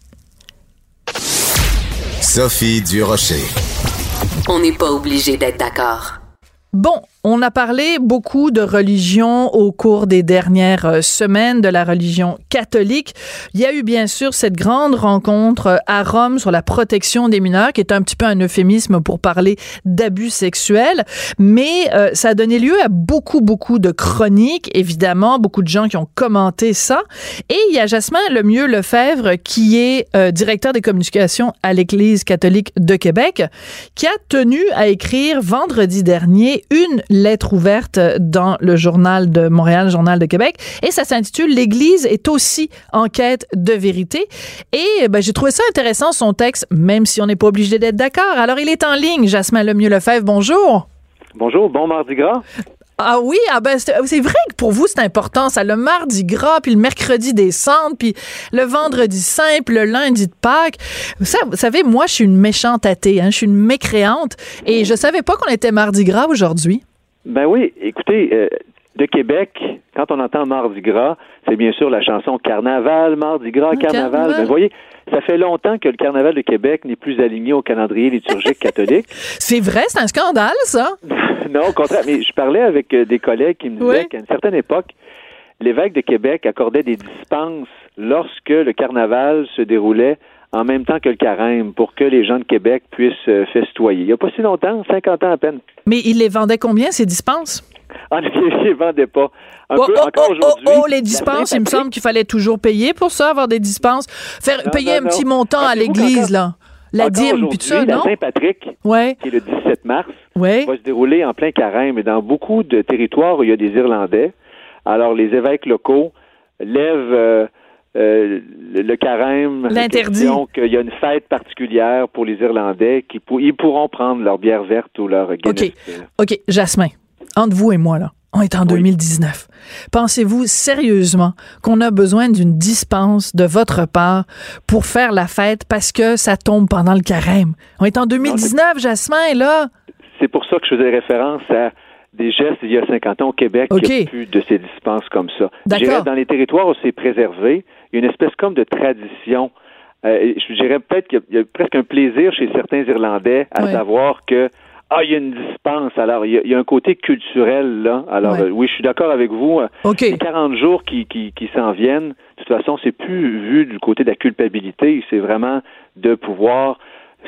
S3: Sophie Durocher.
S4: On n'est pas obligé d'être d'accord.
S1: Bon, on a parlé beaucoup de religion au cours des dernières euh, semaines, de la religion catholique. Il y a eu bien sûr cette grande rencontre euh, à Rome sur la protection des mineurs, qui est un petit peu un euphémisme pour parler d'abus sexuels, mais euh, ça a donné lieu à beaucoup, beaucoup de chroniques, évidemment, beaucoup de gens qui ont commenté ça. Et il y a Jasmin Lemieux Lefebvre, qui est directeur des communications à l'Église catholique de Québec, qui a tenu à écrire vendredi dernier une lettre ouverte dans le journal de Montréal, journal de Québec, et ça s'intitule L'Église est aussi en quête de vérité. Et ben, j'ai trouvé ça intéressant son texte, même si on n'est pas obligé d'être d'accord. Alors il est en ligne, Jasmin Lemieux Lefebvre. Bonjour.
S5: Bonjour, bon mardi gras.
S1: Ah oui, ah ben c'est vrai que pour vous c'est important ça le mardi gras puis le mercredi des cendres puis le vendredi puis le lundi de Pâques. vous savez moi je suis une méchante athée hein, je suis une mécréante et je savais pas qu'on était mardi gras aujourd'hui.
S6: Ben oui, écoutez, euh, de Québec, quand on entend Mardi Gras, c'est bien sûr la chanson Carnaval, Mardi Gras, ah, Carnaval. Ben, vous voyez, ça fait longtemps que le Carnaval de Québec n'est plus aligné au calendrier liturgique catholique.
S1: C'est vrai, c'est un scandale, ça?
S6: non, au contraire. Mais je parlais avec euh, des collègues qui me disaient qu'à une certaine époque, l'évêque de Québec accordait des dispenses lorsque le carnaval se déroulait en même temps que le carême pour que les gens de Québec puissent euh, festoyer. Il n'y a pas si longtemps, 50 ans à peine.
S1: Mais il les vendait combien, ces dispenses?
S6: Ah, il les vendait pas.
S1: Un oh, peu, oh, encore oh, aujourd'hui. Oh, les dispenses, il me semble qu'il fallait toujours payer pour ça, avoir des dispenses. Faire payer un petit montant à l'église, là. La dîme, puis tout ça, non?
S6: La Saint-Patrick, qui est le 17 mars, va se dérouler en plein carême. Et dans beaucoup de territoires où il y a des Irlandais, alors les évêques locaux lèvent... Euh, euh, le carême,
S1: l'interdit.
S6: qu'il y a une fête particulière pour les Irlandais qui ils pourront prendre leur bière verte ou leur Guinness.
S1: OK. OK, Jasmin, entre vous et moi là, on est en 2019. Pensez-vous sérieusement qu'on a besoin d'une dispense de votre part pour faire la fête parce que ça tombe pendant le carême? On est en 2019, Jasmin, là.
S6: C'est pour ça que je faisais référence à des gestes il y a 50 ans au Québec. Il n'y a plus de ces dispenses comme ça. Dans les territoires où c'est préservé, il y a une espèce comme de tradition. Euh, je dirais peut-être qu'il y, a presque un plaisir chez certains Irlandais à savoir que ah, il y a une dispense. Alors, il y a, un côté culturel là. Alors, euh, oui, je suis d'accord avec vous. Les 40 jours qui, qui, qui s'en viennent, de toute façon, c'est plus vu du côté de la culpabilité. C'est vraiment de pouvoir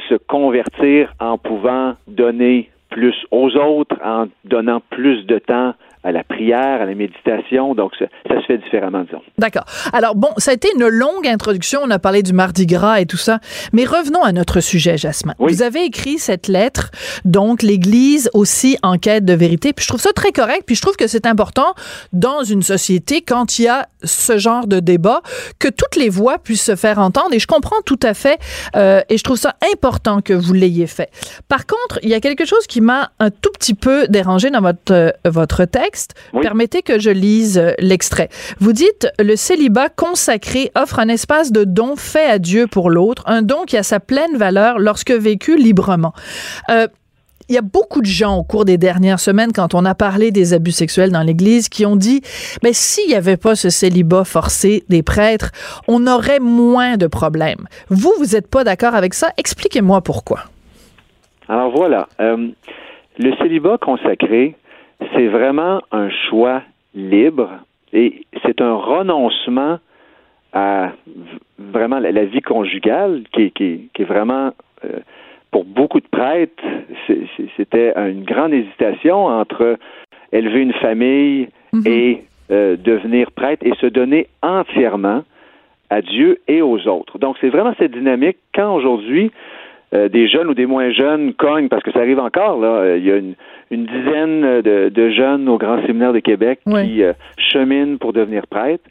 S6: se convertir en pouvant donner plus aux autres, en donnant plus de temps à la prière, à la méditation. Donc, ça, se fait différemment, disons.
S1: D'accord. Alors, bon, ça a été une longue introduction. On a parlé du Mardi Gras et tout ça. Mais revenons à notre sujet, Jasmin. Vous avez écrit cette lettre, donc l'Église aussi en quête de vérité. Puis je trouve ça très correct. Puis je trouve que c'est important dans une société, quand il y a ce genre de débat, que toutes les voix puissent se faire entendre. Et je comprends tout à fait. Euh, et je trouve ça important que vous l'ayez fait. Par contre, il y a quelque chose qui m'a un tout petit peu dérangé dans votre, euh, votre texte Permettez que je lise euh, l'extrait. Vous dites le célibat consacré offre un espace de don fait à Dieu pour l'autre, un don qui a sa pleine valeur lorsque vécu librement. Euh, il y a beaucoup de gens au cours des dernières semaines, quand on a parlé des abus sexuels dans l'Église, qui ont dit, mais s'il n'y avait pas ce célibat forcé des prêtres, on aurait moins de problèmes. Vous, vous n'êtes pas d'accord avec ça? Expliquez-moi pourquoi.
S6: Alors voilà, euh, le célibat consacré, c'est vraiment un choix libre et c'est un renoncement à vraiment la, vie conjugale qui, qui, qui est vraiment euh, pour beaucoup de prêtres, c'était une grande hésitation entre élever une famille mhm. et euh, devenir prêtre et se donner entièrement à Dieu et aux autres. Donc c'est vraiment cette dynamique quand aujourd'hui euh, des jeunes ou des moins jeunes cognent, parce que ça arrive encore, là. Il y a une, dizaine de, jeunes au Grand Séminaire de Québec qui euh, cheminent pour devenir prêtres.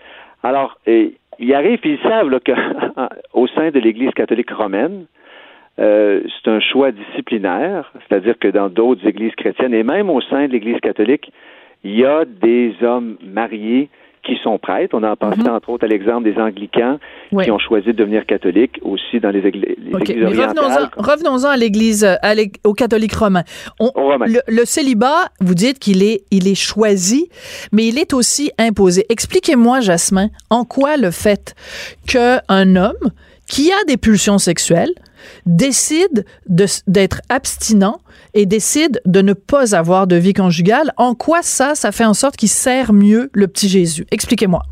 S6: Alors, il arrive, puis ils savent qu'au sein de l'Église catholique romaine, euh, c'est un choix disciplinaire, c'est-à-dire que dans d'autres églises chrétiennes et même au sein de l'Église catholique, il y a des hommes mariés qui sont prêtres. On a pensé mhm. entre autres à l'exemple des anglicans qui ont choisi de devenir catholiques aussi dans les, églises,
S1: Revenons-en, revenons à l'Église, au catholique romain. Le, célibat, vous dites qu'il est, il est choisi, mais il est aussi imposé. Expliquez-moi, Jasmin, en quoi le fait qu'un homme qui a des pulsions sexuelles décide d'être abstinent et décide de ne pas avoir de vie conjugale, en quoi ça, ça fait en sorte qu'il sert mieux le petit Jésus? Expliquez-moi.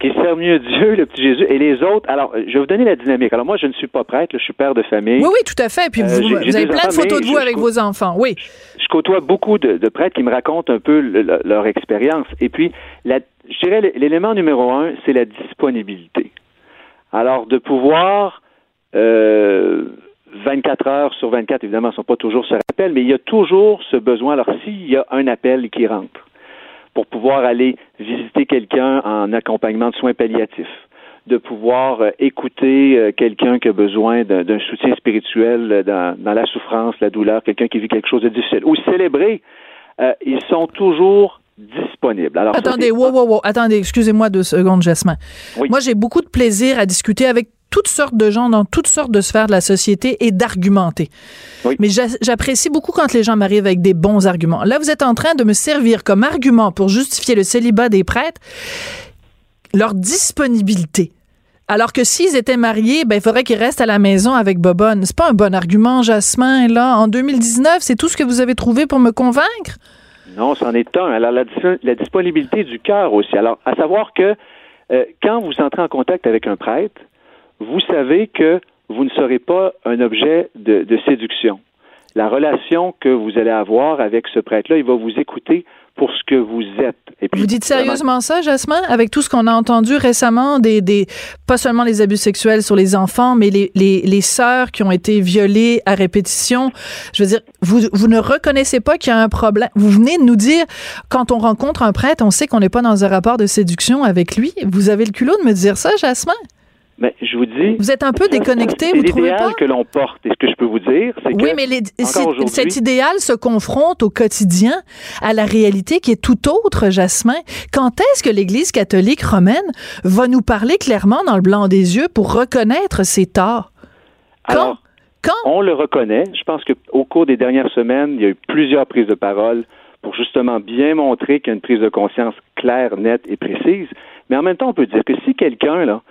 S6: Qu'il sert mieux Dieu, le petit Jésus, et les autres. Alors, je vais vous donner la dynamique. Alors, moi, je ne suis pas prêtre, je suis père de famille.
S1: Oui, oui, tout à fait. Puis, euh, vous, avez plein de photos de vous avec vos enfants, oui.
S6: Je côtoie beaucoup de, prêtres qui me racontent un peu leur expérience. Et puis, la, je dirais, l'élément numéro un, c'est la disponibilité. Alors, de pouvoir euh, 24 heures sur 24, évidemment, ne sont pas toujours ce rappel, mais il y a toujours ce besoin. Alors, s'il y a un appel qui rentre pour pouvoir aller visiter quelqu'un en accompagnement de soins palliatifs, de pouvoir euh, écouter euh, quelqu'un qui a besoin d'un soutien spirituel euh, dans, la souffrance, la douleur, quelqu'un qui vit quelque chose de difficile, ou célébrer, ils sont toujours disponibles.
S1: Alors, attendez, wow, wow, wow, attendez, excusez-moi deux secondes, Jasmin. Moi, j'ai beaucoup de plaisir à discuter avec toutes sortes de gens dans toutes sortes de sphères de la société et d'argumenter. Mais j'apprécie beaucoup quand les gens m'arrivent avec des bons arguments. Là, vous êtes en train de me servir comme argument pour justifier le célibat des prêtres, leur disponibilité. Alors que s'ils étaient mariés, ben, il faudrait qu'ils restent à la maison avec Bobonne. C'est pas un bon argument, Jasmin, là. En 2019, c'est tout ce que vous avez trouvé pour me convaincre?
S6: Non, c'en est un. Alors, la, disponibilité du cœur aussi. Alors, à savoir que euh, quand vous entrez en contact avec un prêtre, vous savez que vous ne serez pas un objet de, séduction. La relation que vous allez avoir avec ce prêtre-là, il va vous écouter pour ce que vous êtes.
S1: Et puis, vous dites sérieusement ça, Jasmin, avec tout ce qu'on a entendu récemment, des, des, pas seulement les abus sexuels sur les enfants, mais les, les, les sœurs qui ont été violées à répétition. Je veux dire, vous, vous ne reconnaissez pas qu'il y a un problème. Vous venez de nous dire, quand on rencontre un prêtre, on sait qu'on n'est pas dans un rapport de séduction avec lui. Vous avez le culot de me dire ça, Jasmin?
S6: Mais je vous dis.
S1: Vous êtes un peu déconnecté, vous trouvez pas?
S6: l'idéal que l'on porte. Et ce que je peux vous dire, c'est que.
S1: Oui, mais cet idéal se confronte au quotidien à la réalité qui est tout autre, Jasmin. Quand est-ce que l'Église catholique romaine va nous parler clairement dans le blanc des yeux pour reconnaître ses torts? Quand? Quand?
S6: On le reconnaît. Je pense qu'au cours des dernières semaines, il y a eu plusieurs prises de parole pour justement bien montrer qu'il y a une prise de conscience claire, nette et précise. Mais en même temps, on peut dire que si quelqu'un, là,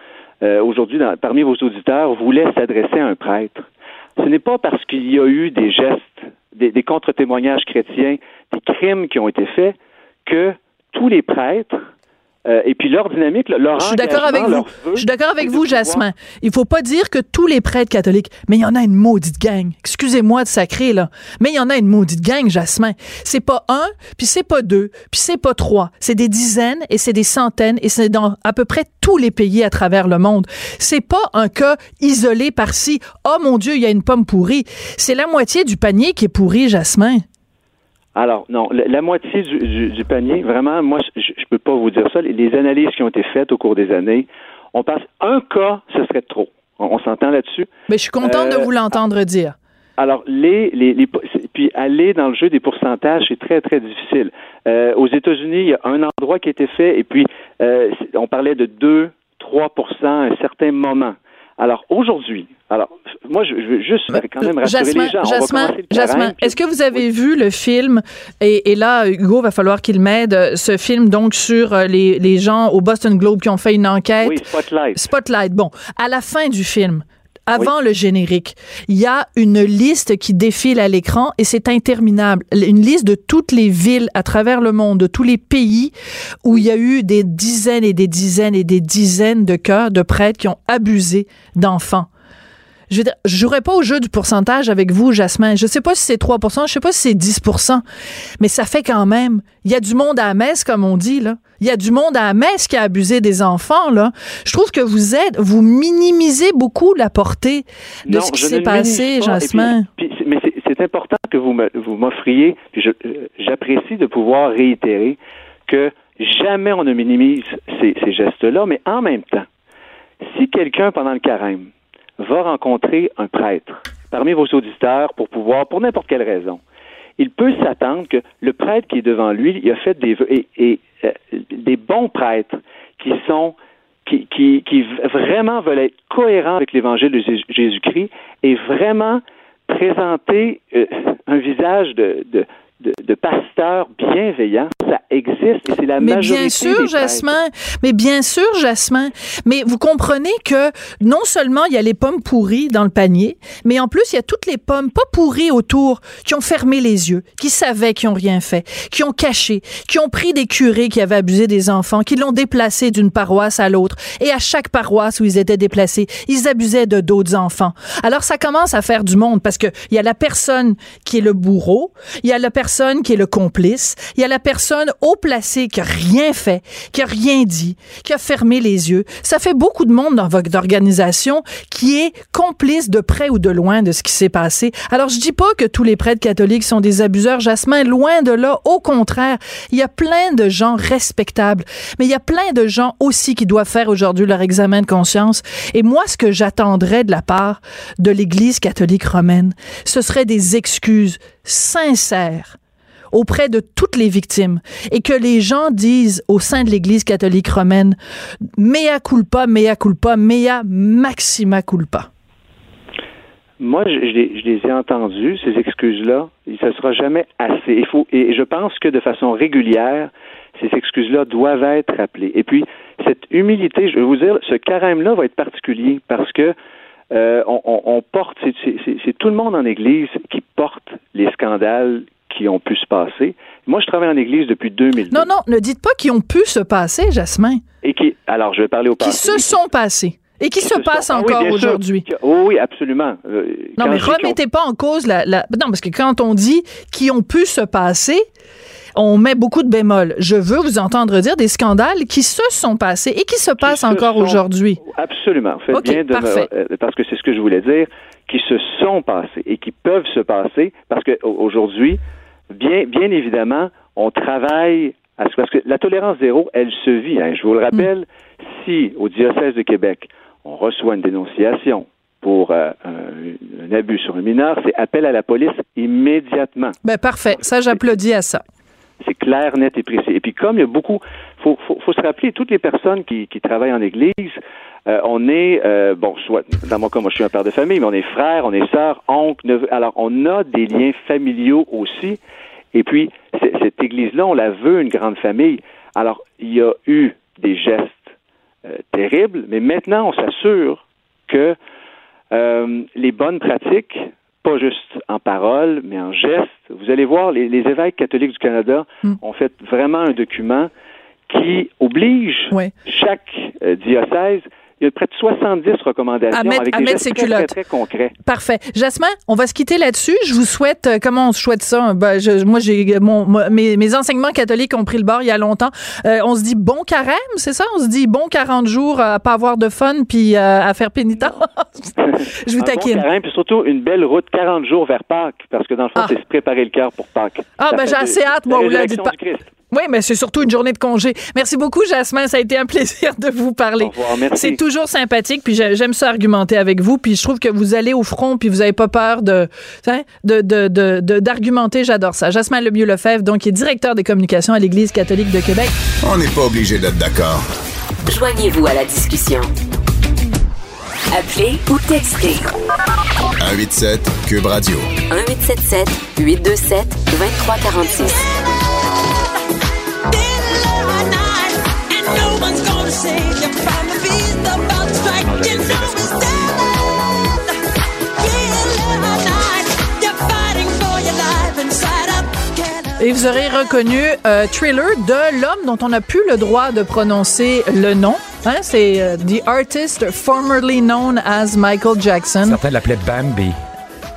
S6: euh, aujourd'hui, parmi vos auditeurs, voulait s'adresser à un prêtre, ce n'est pas parce qu'il y a eu des gestes, des, des contre-témoignages chrétiens, des crimes qui ont été faits, que tous les prêtres euh, et puis leur dynamique, leur
S1: Je suis d'accord avec vous. Je suis d'accord avec vous, Jasmin. Il faut pas dire que tous les prêtres catholiques, mais il y en a une maudite gang. Excusez-moi de sacrer là, mais il y en a une maudite gang, Jasmin. C'est pas un, puis c'est pas deux, puis c'est pas trois. C'est des dizaines et c'est des centaines et c'est dans à peu près tous les pays à travers le monde. C'est pas un cas isolé par-ci. Oh mon Dieu, il y a une pomme pourrie. C'est la moitié du panier qui est pourri, Jasmin.
S6: Alors, non, la, moitié du, panier, vraiment, moi, je ne peux pas vous dire ça. Les, analyses qui ont été faites au cours des années, on passe un cas, ce serait trop. On, s'entend là-dessus?
S1: Mais je suis contente de euh, vous l'entendre dire.
S6: Alors, les, les, puis aller dans le jeu des pourcentages, c'est très, très difficile. Euh, aux États-Unis, il y a un endroit qui a été fait, et puis euh, on parlait de 2, 3% à un certain moment. Alors aujourd'hui, alors moi je, veux juste quand même rassurer les gens.
S1: Jasmin, Jasmin est-ce que vous avez vu le film? Et, là Hugo va falloir qu'il m'aide ce film donc sur euh, les, les gens au Boston Globe qui ont fait une enquête.
S6: Oui, Spotlight.
S1: Spotlight. Bon, à la fin du film, avant le générique, il y a une liste qui défile à l'écran et c'est interminable. Une liste de toutes les villes à travers le monde, de tous les pays où il y a eu des dizaines et des dizaines et des dizaines de cas de prêtres qui ont abusé d'enfants. Je ne jouerai pas au jeu du pourcentage avec vous, Jasmin. Je sais pas si c'est 3% je sais pas si c'est 10% mais ça fait quand même. Il y a du monde à la messe, comme on dit, là. Il y a du monde à la messe qui a abusé des enfants, là. Je trouve que vous êtes, vous minimisez beaucoup la portée de ce qui s'est passé, Jasmin.
S6: mais c'est important que vous m'offriez, j'apprécie de pouvoir réitérer que jamais on ne minimise ces, ces gestes-là, mais en même temps, si quelqu'un, pendant le carême, va rencontrer un prêtre parmi vos auditeurs pour pouvoir, pour n'importe quelle raison, il peut s'attendre que le prêtre qui est devant lui, il a fait des et, euh, des bons prêtres qui sont qui, qui, qui, vraiment veulent être cohérents avec l'évangile de Jésus-Christ et vraiment présenter euh, un visage de, de, de, de pasteurs bienveillants, ça existe et c'est la
S1: mais
S6: majorité.
S1: Bien sûr, Jasmin. Mais bien sûr, Jasmin. Mais vous comprenez que non seulement il y a les pommes pourries dans le panier, mais en plus il y a toutes les pommes pas pourries autour qui ont fermé les yeux, qui savaient qu'ils ont rien fait, qui ont caché, qui ont pris des curés qui avaient abusé des enfants, qui l'ont déplacé d'une paroisse à l'autre. Et à chaque paroisse où ils étaient déplacés, ils abusaient de d'autres enfants. Alors ça commence à faire du monde parce que il y a la personne qui est le bourreau, il y a la personne qui est le complice, il y a la personne haut placée qui a rien fait, qui a rien dit, qui a fermé les yeux. Ça fait beaucoup de monde dans votre organisation qui est complice de près ou de loin de ce qui s'est passé. Alors je dis pas que tous les prêtres catholiques sont des abuseurs, Jasmin, loin de là. Au contraire, il y a plein de gens respectables, mais il y a plein de gens aussi qui doivent faire aujourd'hui leur examen de conscience. Et moi, ce que j'attendrais de la part de l'Église catholique romaine, ce serait des excuses sincères auprès de toutes les victimes et que les gens disent au sein de l'Église catholique romaine mea culpa, mea culpa, mea maxima culpa.
S6: Moi, je, les, ai entendus, ces excuses-là. Ça ne sera jamais assez. Il faut, et je pense que de façon régulière, ces excuses-là doivent être rappelées. Et puis, cette humilité, je vais vous dire, ce carême-là va être particulier parce que euh, on, porte, c'est tout le monde en Église qui porte les scandales qui ont pu se passer. Moi, je travaille en Église depuis 2000.
S1: Non, non, ne dites pas qui ont pu se passer, Jasmin.
S6: Et qui, alors, je vais parler au
S1: passé. Qui se sont passés. Et qui, se, passent ah encore aujourd'hui.
S6: oui, absolument.
S1: Euh, non, mais remettez pas en cause la, la, Non, parce que quand on dit qui ont pu se passer, on met beaucoup de bémols. Je veux vous entendre dire des scandales qui se sont passés et qui se passent encore aujourd'hui.
S6: Absolument. Faites bien de euh, parce que c'est ce que je voulais dire, qui se sont passés et qui peuvent se passer parce qu'aujourd'hui, bien, bien évidemment, on travaille à ce parce que la tolérance zéro, elle se vit. Hein. Je vous le rappelle, si au diocèse de Québec, on reçoit une dénonciation pour euh, un, abus sur un mineur, c'est appel à la police immédiatement.
S1: Ben parfait, ça j'applaudis à ça.
S6: C'est clair, net et précis. Et puis comme il y a beaucoup, faut, faut, faut se rappeler, toutes les personnes qui, qui travaillent en Église, euh, on est, euh, bon, soit, dans mon cas, moi je suis un père de famille, mais on est frère, on est sœur, oncle, neveu. Alors, on a des liens familiaux aussi. Et puis, cette Église-là, on la veut une grande famille. Alors, il y a eu des gestes euh, terribles, mais maintenant, on s'assure que les bonnes pratiques pas juste en parole, mais en geste. Vous allez voir, les, évêques catholiques du Canada hmm. ont fait vraiment un document qui oblige chaque euh, diocèse il y a près de 70 recommandations avec des gestes très, très, concrets.
S1: Parfait. Jasmin, on va se quitter là-dessus. Je vous souhaite, euh, comment on souhaite ça? Ben, moi, j'ai mon, mes, mes, enseignements catholiques ont pris le bord il y a longtemps. Euh, on se dit bon carême, c'est ça? On se dit bon 40 jours à pas avoir de fun puis à faire pénitence. je vous taquine.
S6: Bon carême, puis surtout une belle route 40 jours vers Pâques, parce que dans le fond, ah. c'est se préparer le cœur pour Pâques.
S1: Ah, ben j'ai assez hâte, moi, au lundi de Pâques. Oui, mais c'est surtout une journée de congé. Merci beaucoup, Jasmin. Ça a été un plaisir de vous parler.
S6: Au revoir, merci.
S1: C'est toujours sympathique, puis j'aime ça argumenter avec vous. Puis je trouve que vous allez au front, puis vous n'avez pas peur de, hein, d'argumenter. J'adore ça. Jasmin Lemieux-Lefebvre, donc, qui est directeur des communications à l'Église catholique de Québec.
S3: On n'est pas obligé d'être d'accord.
S4: Joignez-vous à la discussion. Appelez ou textez.
S3: 187 Cube Radio.
S4: 1877 827 2346.
S1: Et vous aurez reconnu euh, Thriller de l'homme dont on n'a plus le droit de prononcer le nom. Hein, c'est euh, The Artist formerly known as Michael Jackson.
S7: Certains l'appelaient Bambi.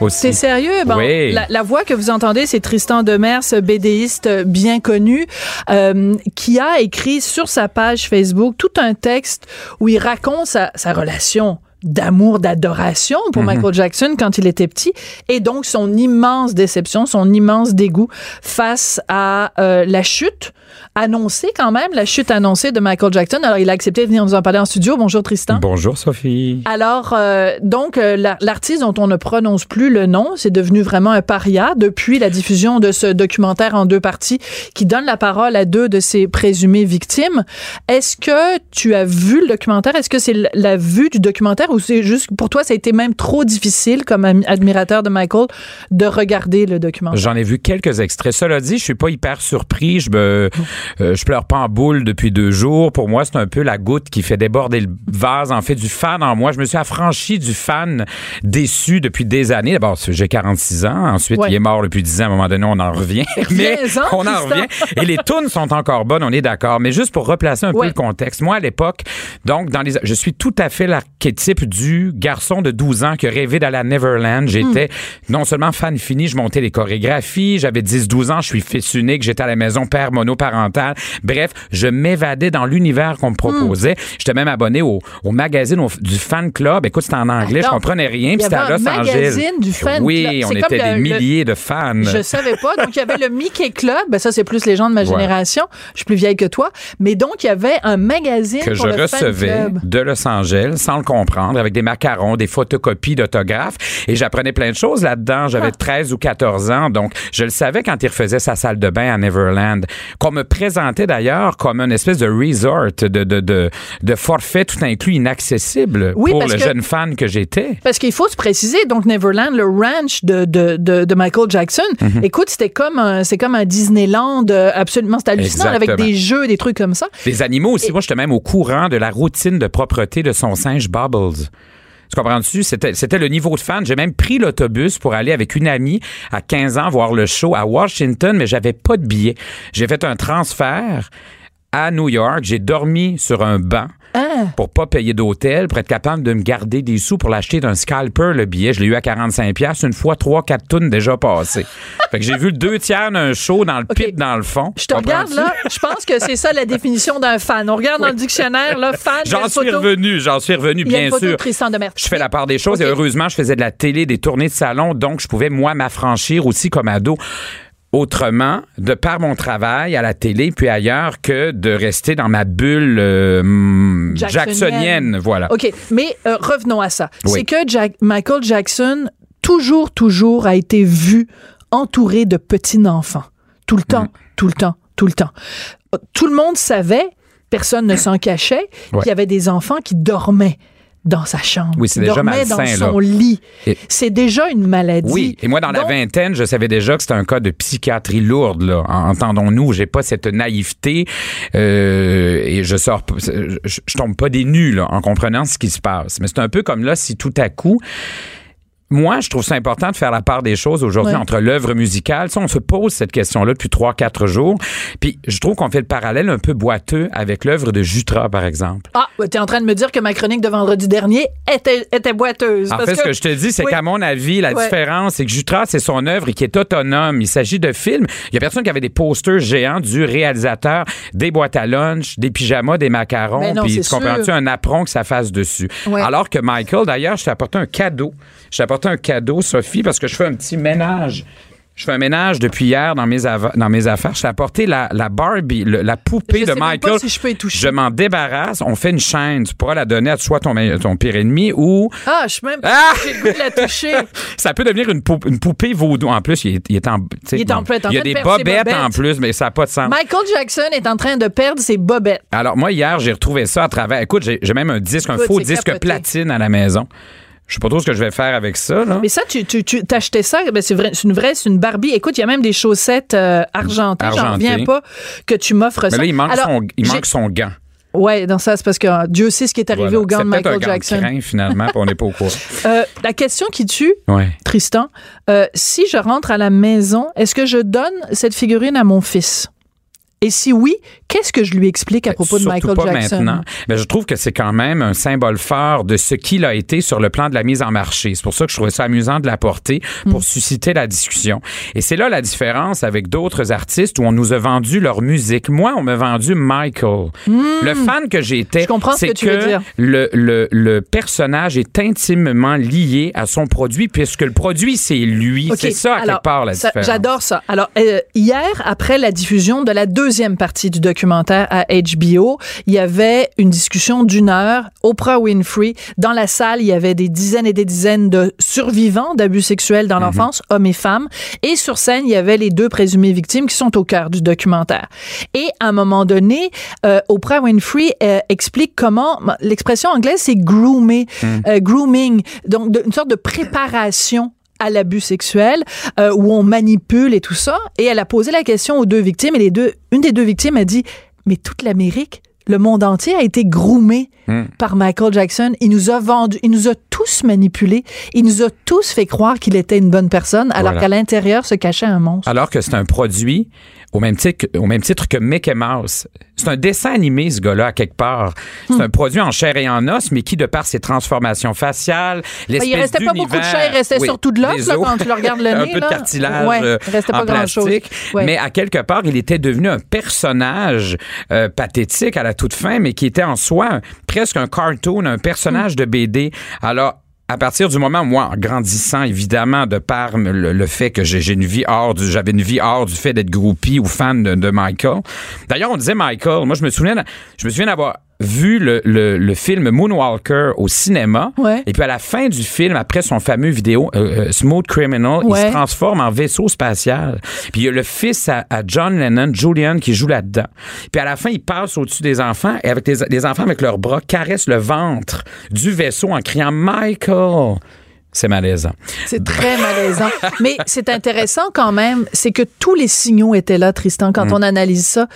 S1: C'est sérieux? Bon,
S7: oui.
S1: la, voix que vous entendez, c'est Tristan Demers, bédéiste bien connu, euh, qui a écrit sur sa page Facebook tout un texte où il raconte sa, sa relation d'amour, d'adoration pour mhm. Michael Jackson quand il était petit, et donc son immense déception, son immense dégoût face à euh, la chute annoncée quand même, la chute annoncée de Michael Jackson. Alors, il a accepté de venir nous en parler en studio. Bonjour Tristan.
S7: Bonjour Sophie.
S1: Alors, euh, donc, euh, l'artiste dont on ne prononce plus le nom, c'est devenu vraiment un paria depuis la diffusion de ce documentaire en deux parties qui donne la parole à deux de ses présumées victimes. Est-ce que tu as vu le documentaire? Est-ce que c'est la vue du documentaire ou c'est juste pour toi, ça a été même trop difficile comme admirateur de Michael de regarder le documentaire?
S7: J'en ai vu quelques extraits. Cela dit, je suis pas hyper surpris. Je me, euh, je pleure pas en boule depuis deux jours. Pour moi, c'est un peu la goutte qui fait déborder le vase. En fait, du fan en moi. Je me suis affranchi du fan déçu depuis des années. D'abord, j'ai 46 ans. Ensuite, il est mort depuis 10 ans. À un moment donné, on en revient. Mais on en revient. Et les tunes sont encore bonnes, on est d'accord. Mais juste pour replacer un peu le contexte. Moi, à l'époque, donc, dans les, je suis tout à fait l'archétype du garçon de 12 ans qui rêvait d'aller à Neverland. J'étais hmm. non seulement fan fini, je montais les chorégraphies, j'avais 10-12 ans, je suis fils unique, j'étais à la maison père monoparental. Bref, je m'évadais dans l'univers qu'on me hmm. proposait. J'étais même abonné au, magazine du fan club. Écoute, c'était en anglais, je comprenais rien, puis c'était à Los Angeles.
S1: magazine du fan
S7: oui, on était des milliers de fans.
S1: Je savais pas. Donc, il y avait le Mickey Club. Ben, ça, c'est plus les gens de ma génération. Je suis plus vieille que toi. Mais donc, il y avait un magazine
S7: que
S1: je
S7: recevais de Los Angeles sans le comprendre avec des macarons, des photocopies d'autographes. Et j'apprenais plein de choses là-dedans. J'avais 13 ah. ou 14 ans. Donc, je le savais quand il refaisait sa salle de bain à Neverland. Qu'on me présentait d'ailleurs comme une espèce de resort, de, de, de, de forfait tout inclus inaccessible pour le jeune fan que j'étais.
S1: Parce qu'il faut se préciser. Donc, Neverland, le ranch de, de, de, Michael Jackson, mhm. écoute, c'était comme un, c'est comme un Disneyland euh, absolument, c'était hallucinant avec des jeux, des trucs comme ça.
S7: Les animaux aussi. Moi, j'étais même au courant de la routine de propreté de son singe Bubbles. Tu comprends-tu? C'était, le niveau de fan. J'ai même pris l'autobus pour aller avec une amie à 15 ans voir le show à Washington, mais j'avais pas de billet. J'ai fait un transfert à New York. J'ai dormi sur un banc. Ah. Pour pas payer d'hôtel, pour être capable de me garder des sous pour l'acheter d'un scalper, le billet. Je l'ai eu à 45 pièces une fois, trois, quatre tonnes déjà passées. fait que j'ai vu le deux tiers d'un show dans le pit, dans le fond.
S1: Je te regarde, là. Je pense que c'est ça la définition d'un fan. On regarde dans le dictionnaire, là, fan.
S7: J'en suis revenu, j'en suis revenu, bien sûr. je fais la part des choses et heureusement, je faisais de la télé, des tournées de salon, donc je pouvais, moi, m'affranchir aussi comme ado autrement, de par mon travail à la télé puis ailleurs, que de rester dans ma bulle euh, jacksonienne. Voilà.
S1: OK, mais euh, revenons à ça. C'est que Michael Jackson, toujours, toujours, a été vu entouré de petits-enfants. Tout le temps, mm. tout le temps, tout le temps. Tout le monde savait, personne ne s'en cachait, qu'il y avait des enfants qui dormaient dans sa chambre.
S7: Oui, c'est déjà malsain,
S1: dans son lit. C'est déjà une maladie.
S7: Oui, et moi, dans la vingtaine, je savais déjà que c'était un cas de psychiatrie lourde, là. Entendons-nous, j'ai pas cette naïveté euh, et je sors, je, je tombe pas des nues, là, en comprenant ce qui se passe. Mais c'est un peu comme là, si tout à coup, moi, je trouve ça important de faire la part des choses aujourd'hui entre l'œuvre musicale. Ça, on se pose cette question-là depuis trois, quatre jours. Puis je trouve qu'on fait le parallèle un peu boiteux avec l'œuvre de Jutra, par exemple.
S1: Ah, tu es en train de me dire que ma chronique de vendredi dernier était, était boiteuse.
S7: En fait, ce que je te dis, c'est qu'à mon avis, la différence, c'est que Jutra, c'est son œuvre qui est autonome. Il s'agit de films. Il y a personne qui avait des posters géants du réalisateur, des boîtes à lunch, des pyjamas, des macarons, ben puis tu comprends-tu un apron que ça fasse dessus. Alors que Michael, d'ailleurs, je t'ai apporté un cadeau. Je t'ai apporté un cadeau, Sophie, parce que je fais un petit ménage. Je fais un ménage depuis hier dans mes, dans mes affaires. Je t'ai apporté la, la Barbie, la poupée de Michael.
S1: si je peux y toucher.
S7: Je m'en débarrasse. On fait une chaîne. Tu pourras la donner à soit ton, ton pire ennemi ou.
S1: Ah, je suis même pas ah! j'ai le goût de la toucher.
S7: ça peut devenir une, poupée, une poupée vaudou. En plus, il est, il est en.
S1: Il est en,
S7: Il y a des bobettes, en plus, mais ça n'a pas de sens.
S1: Michael Jackson est en train de perdre ses bobettes.
S7: Alors, moi, hier, j'ai retrouvé ça à travers. Écoute, j'ai même un disque, un faux disque platine à la maison. Je sais pas trop ce que je vais faire avec ça. Là.
S1: Mais ça, tu, tu, tu t'achetais ça, ben c'est, vrai, c'est une vraie, c'est une Barbie. Écoute, il y a même des chaussettes euh, argentées. J'en reviens pas que tu m'offres ça.
S7: Mais là, il manque, son, il manque son gant.
S1: Ouais, dans ça, c'est parce que euh, Dieu sait ce qui est arrivé au gant de Michael un Jackson.
S7: Gant finalement, on n'est pas au courant.
S1: Euh, la question qui tue, Tristan, si je rentre à la maison, est-ce que je donne cette figurine à mon fils? Et si oui, qu'est-ce que je lui explique à propos de Michael
S7: pas
S1: Jackson?
S7: Maintenant. Mais je trouve que c'est quand même un symbole fort de ce qu'il a été sur le plan de la mise en marché. C'est pour ça que je trouvais ça amusant de l'apporter pour mm. susciter la discussion. Et c'est là la différence avec d'autres artistes où on nous a vendu leur musique. Moi, on m'a vendu Michael. Mm. Le fan que j'étais, c'est que, que le, le, le, personnage est intimement lié à son produit puisque le produit, c'est lui. C'est ça, à quelque part, la différence.
S1: J'adore ça. Alors, euh, hier, après la diffusion de la deuxième deuxième partie du documentaire à HBO, il y avait une discussion d'une heure. Oprah Winfrey, dans la salle, il y avait des dizaines et des dizaines de survivants d'abus sexuels dans mhm. l'enfance, hommes et femmes. Et sur scène, il y avait les deux présumées victimes qui sont au cœur du documentaire. Et à un moment donné, euh, Oprah Winfrey euh, explique comment l'expression anglaise c'est groomer, mhm. euh, grooming, donc une sorte de préparation à l'abus sexuel, euh, où on manipule et tout ça. Et elle a posé la question aux deux victimes, et les deux, une des deux victimes a dit, mais toute l'Amérique, le monde entier a été groomé hmm. par Michael Jackson. Il nous a vendu, il nous a tous manipulés. Il nous a tous fait croire qu'il était une bonne personne, alors qu'à l'intérieur se cachait un monstre.
S7: Alors que c'est un produit au même titre, au même titre que Mickey Mouse. C'est un dessin animé, ce gars-là, à quelque part. C'est hmm. un produit en chair et en os, mais qui, de par ses transformations faciales, l'espèce
S1: Il restait pas beaucoup de chair, il restait surtout de l'os, quand tu le regardes le nez.
S7: un peu de cartilage ouais, euh, restait pas en plastique. Mais à quelque part, il était devenu un personnage euh, pathétique à la toute fin, mais qui était en soi presque un cartoon, un personnage hmm. de BD. Alors, à partir du moment, moi, en grandissant, évidemment, de par le, fait que j'ai une vie hors du, j'avais une vie hors du fait d'être groupie ou fan de, Michael. D'ailleurs, on disait Michael. Moi, je me souviens, je me souviens d'avoir vu le, le, le, film Moonwalker au cinéma. Et puis à la fin du film, après son fameux vidéo euh, euh, Smooth Criminal, il se transforme en vaisseau spatial. Puis il y a le fils à, John Lennon, Julian, qui joue là-dedans. Puis à la fin, il passe au-dessus des enfants et avec les, enfants avec leurs bras caressent le ventre du vaisseau en criant Michael. C'est malaisant.
S1: C'est très malaisant. Mais c'est intéressant quand même, c'est que tous les signaux étaient là, Tristan, quand mm. on analyse ça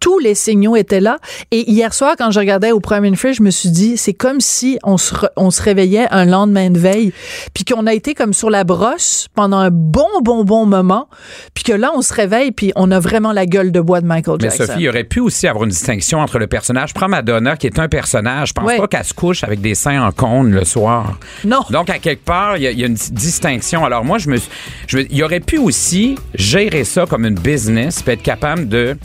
S1: tous les signaux étaient là. Et hier soir, quand je regardais au Prime Minister, je me suis dit, c'est comme si on se, on se réveillait un lendemain de veille, puis qu'on a été comme sur la brosse pendant un bon, bon, bon moment, puis que là, on se réveille, puis on a vraiment la gueule de bois de Michael Jackson.
S7: Mais Sophie, il aurait pu aussi avoir une distinction entre le personnage. Prends Madonna, qui est un personnage. Je pense pas qu'elle se couche avec des seins en cône le soir.
S1: Non.
S7: Donc, à quelque part, il y, a une distinction. Alors, moi, je me, je, il aurait pu aussi gérer ça comme une business, puis être capable de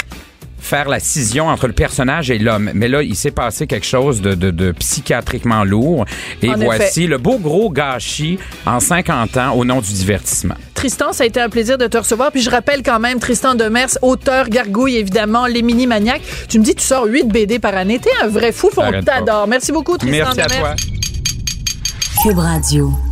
S7: faire la scission entre le personnage et l'homme. Mais là, il s'est passé quelque chose de, de, psychiatriquement lourd. Et voici le beau gros gâchis en 50 ans au nom du divertissement.
S1: Tristan, ça a été un plaisir de te recevoir. Puis je rappelle quand même, Tristan Demers, auteur gargouille, évidemment, Les Mini Maniacs. Tu me dis, tu sors 8 BD par année. T'es un vrai fou, on t'adore. Merci beaucoup, Tristan
S7: Merci à toi.
S4: Cube Radio.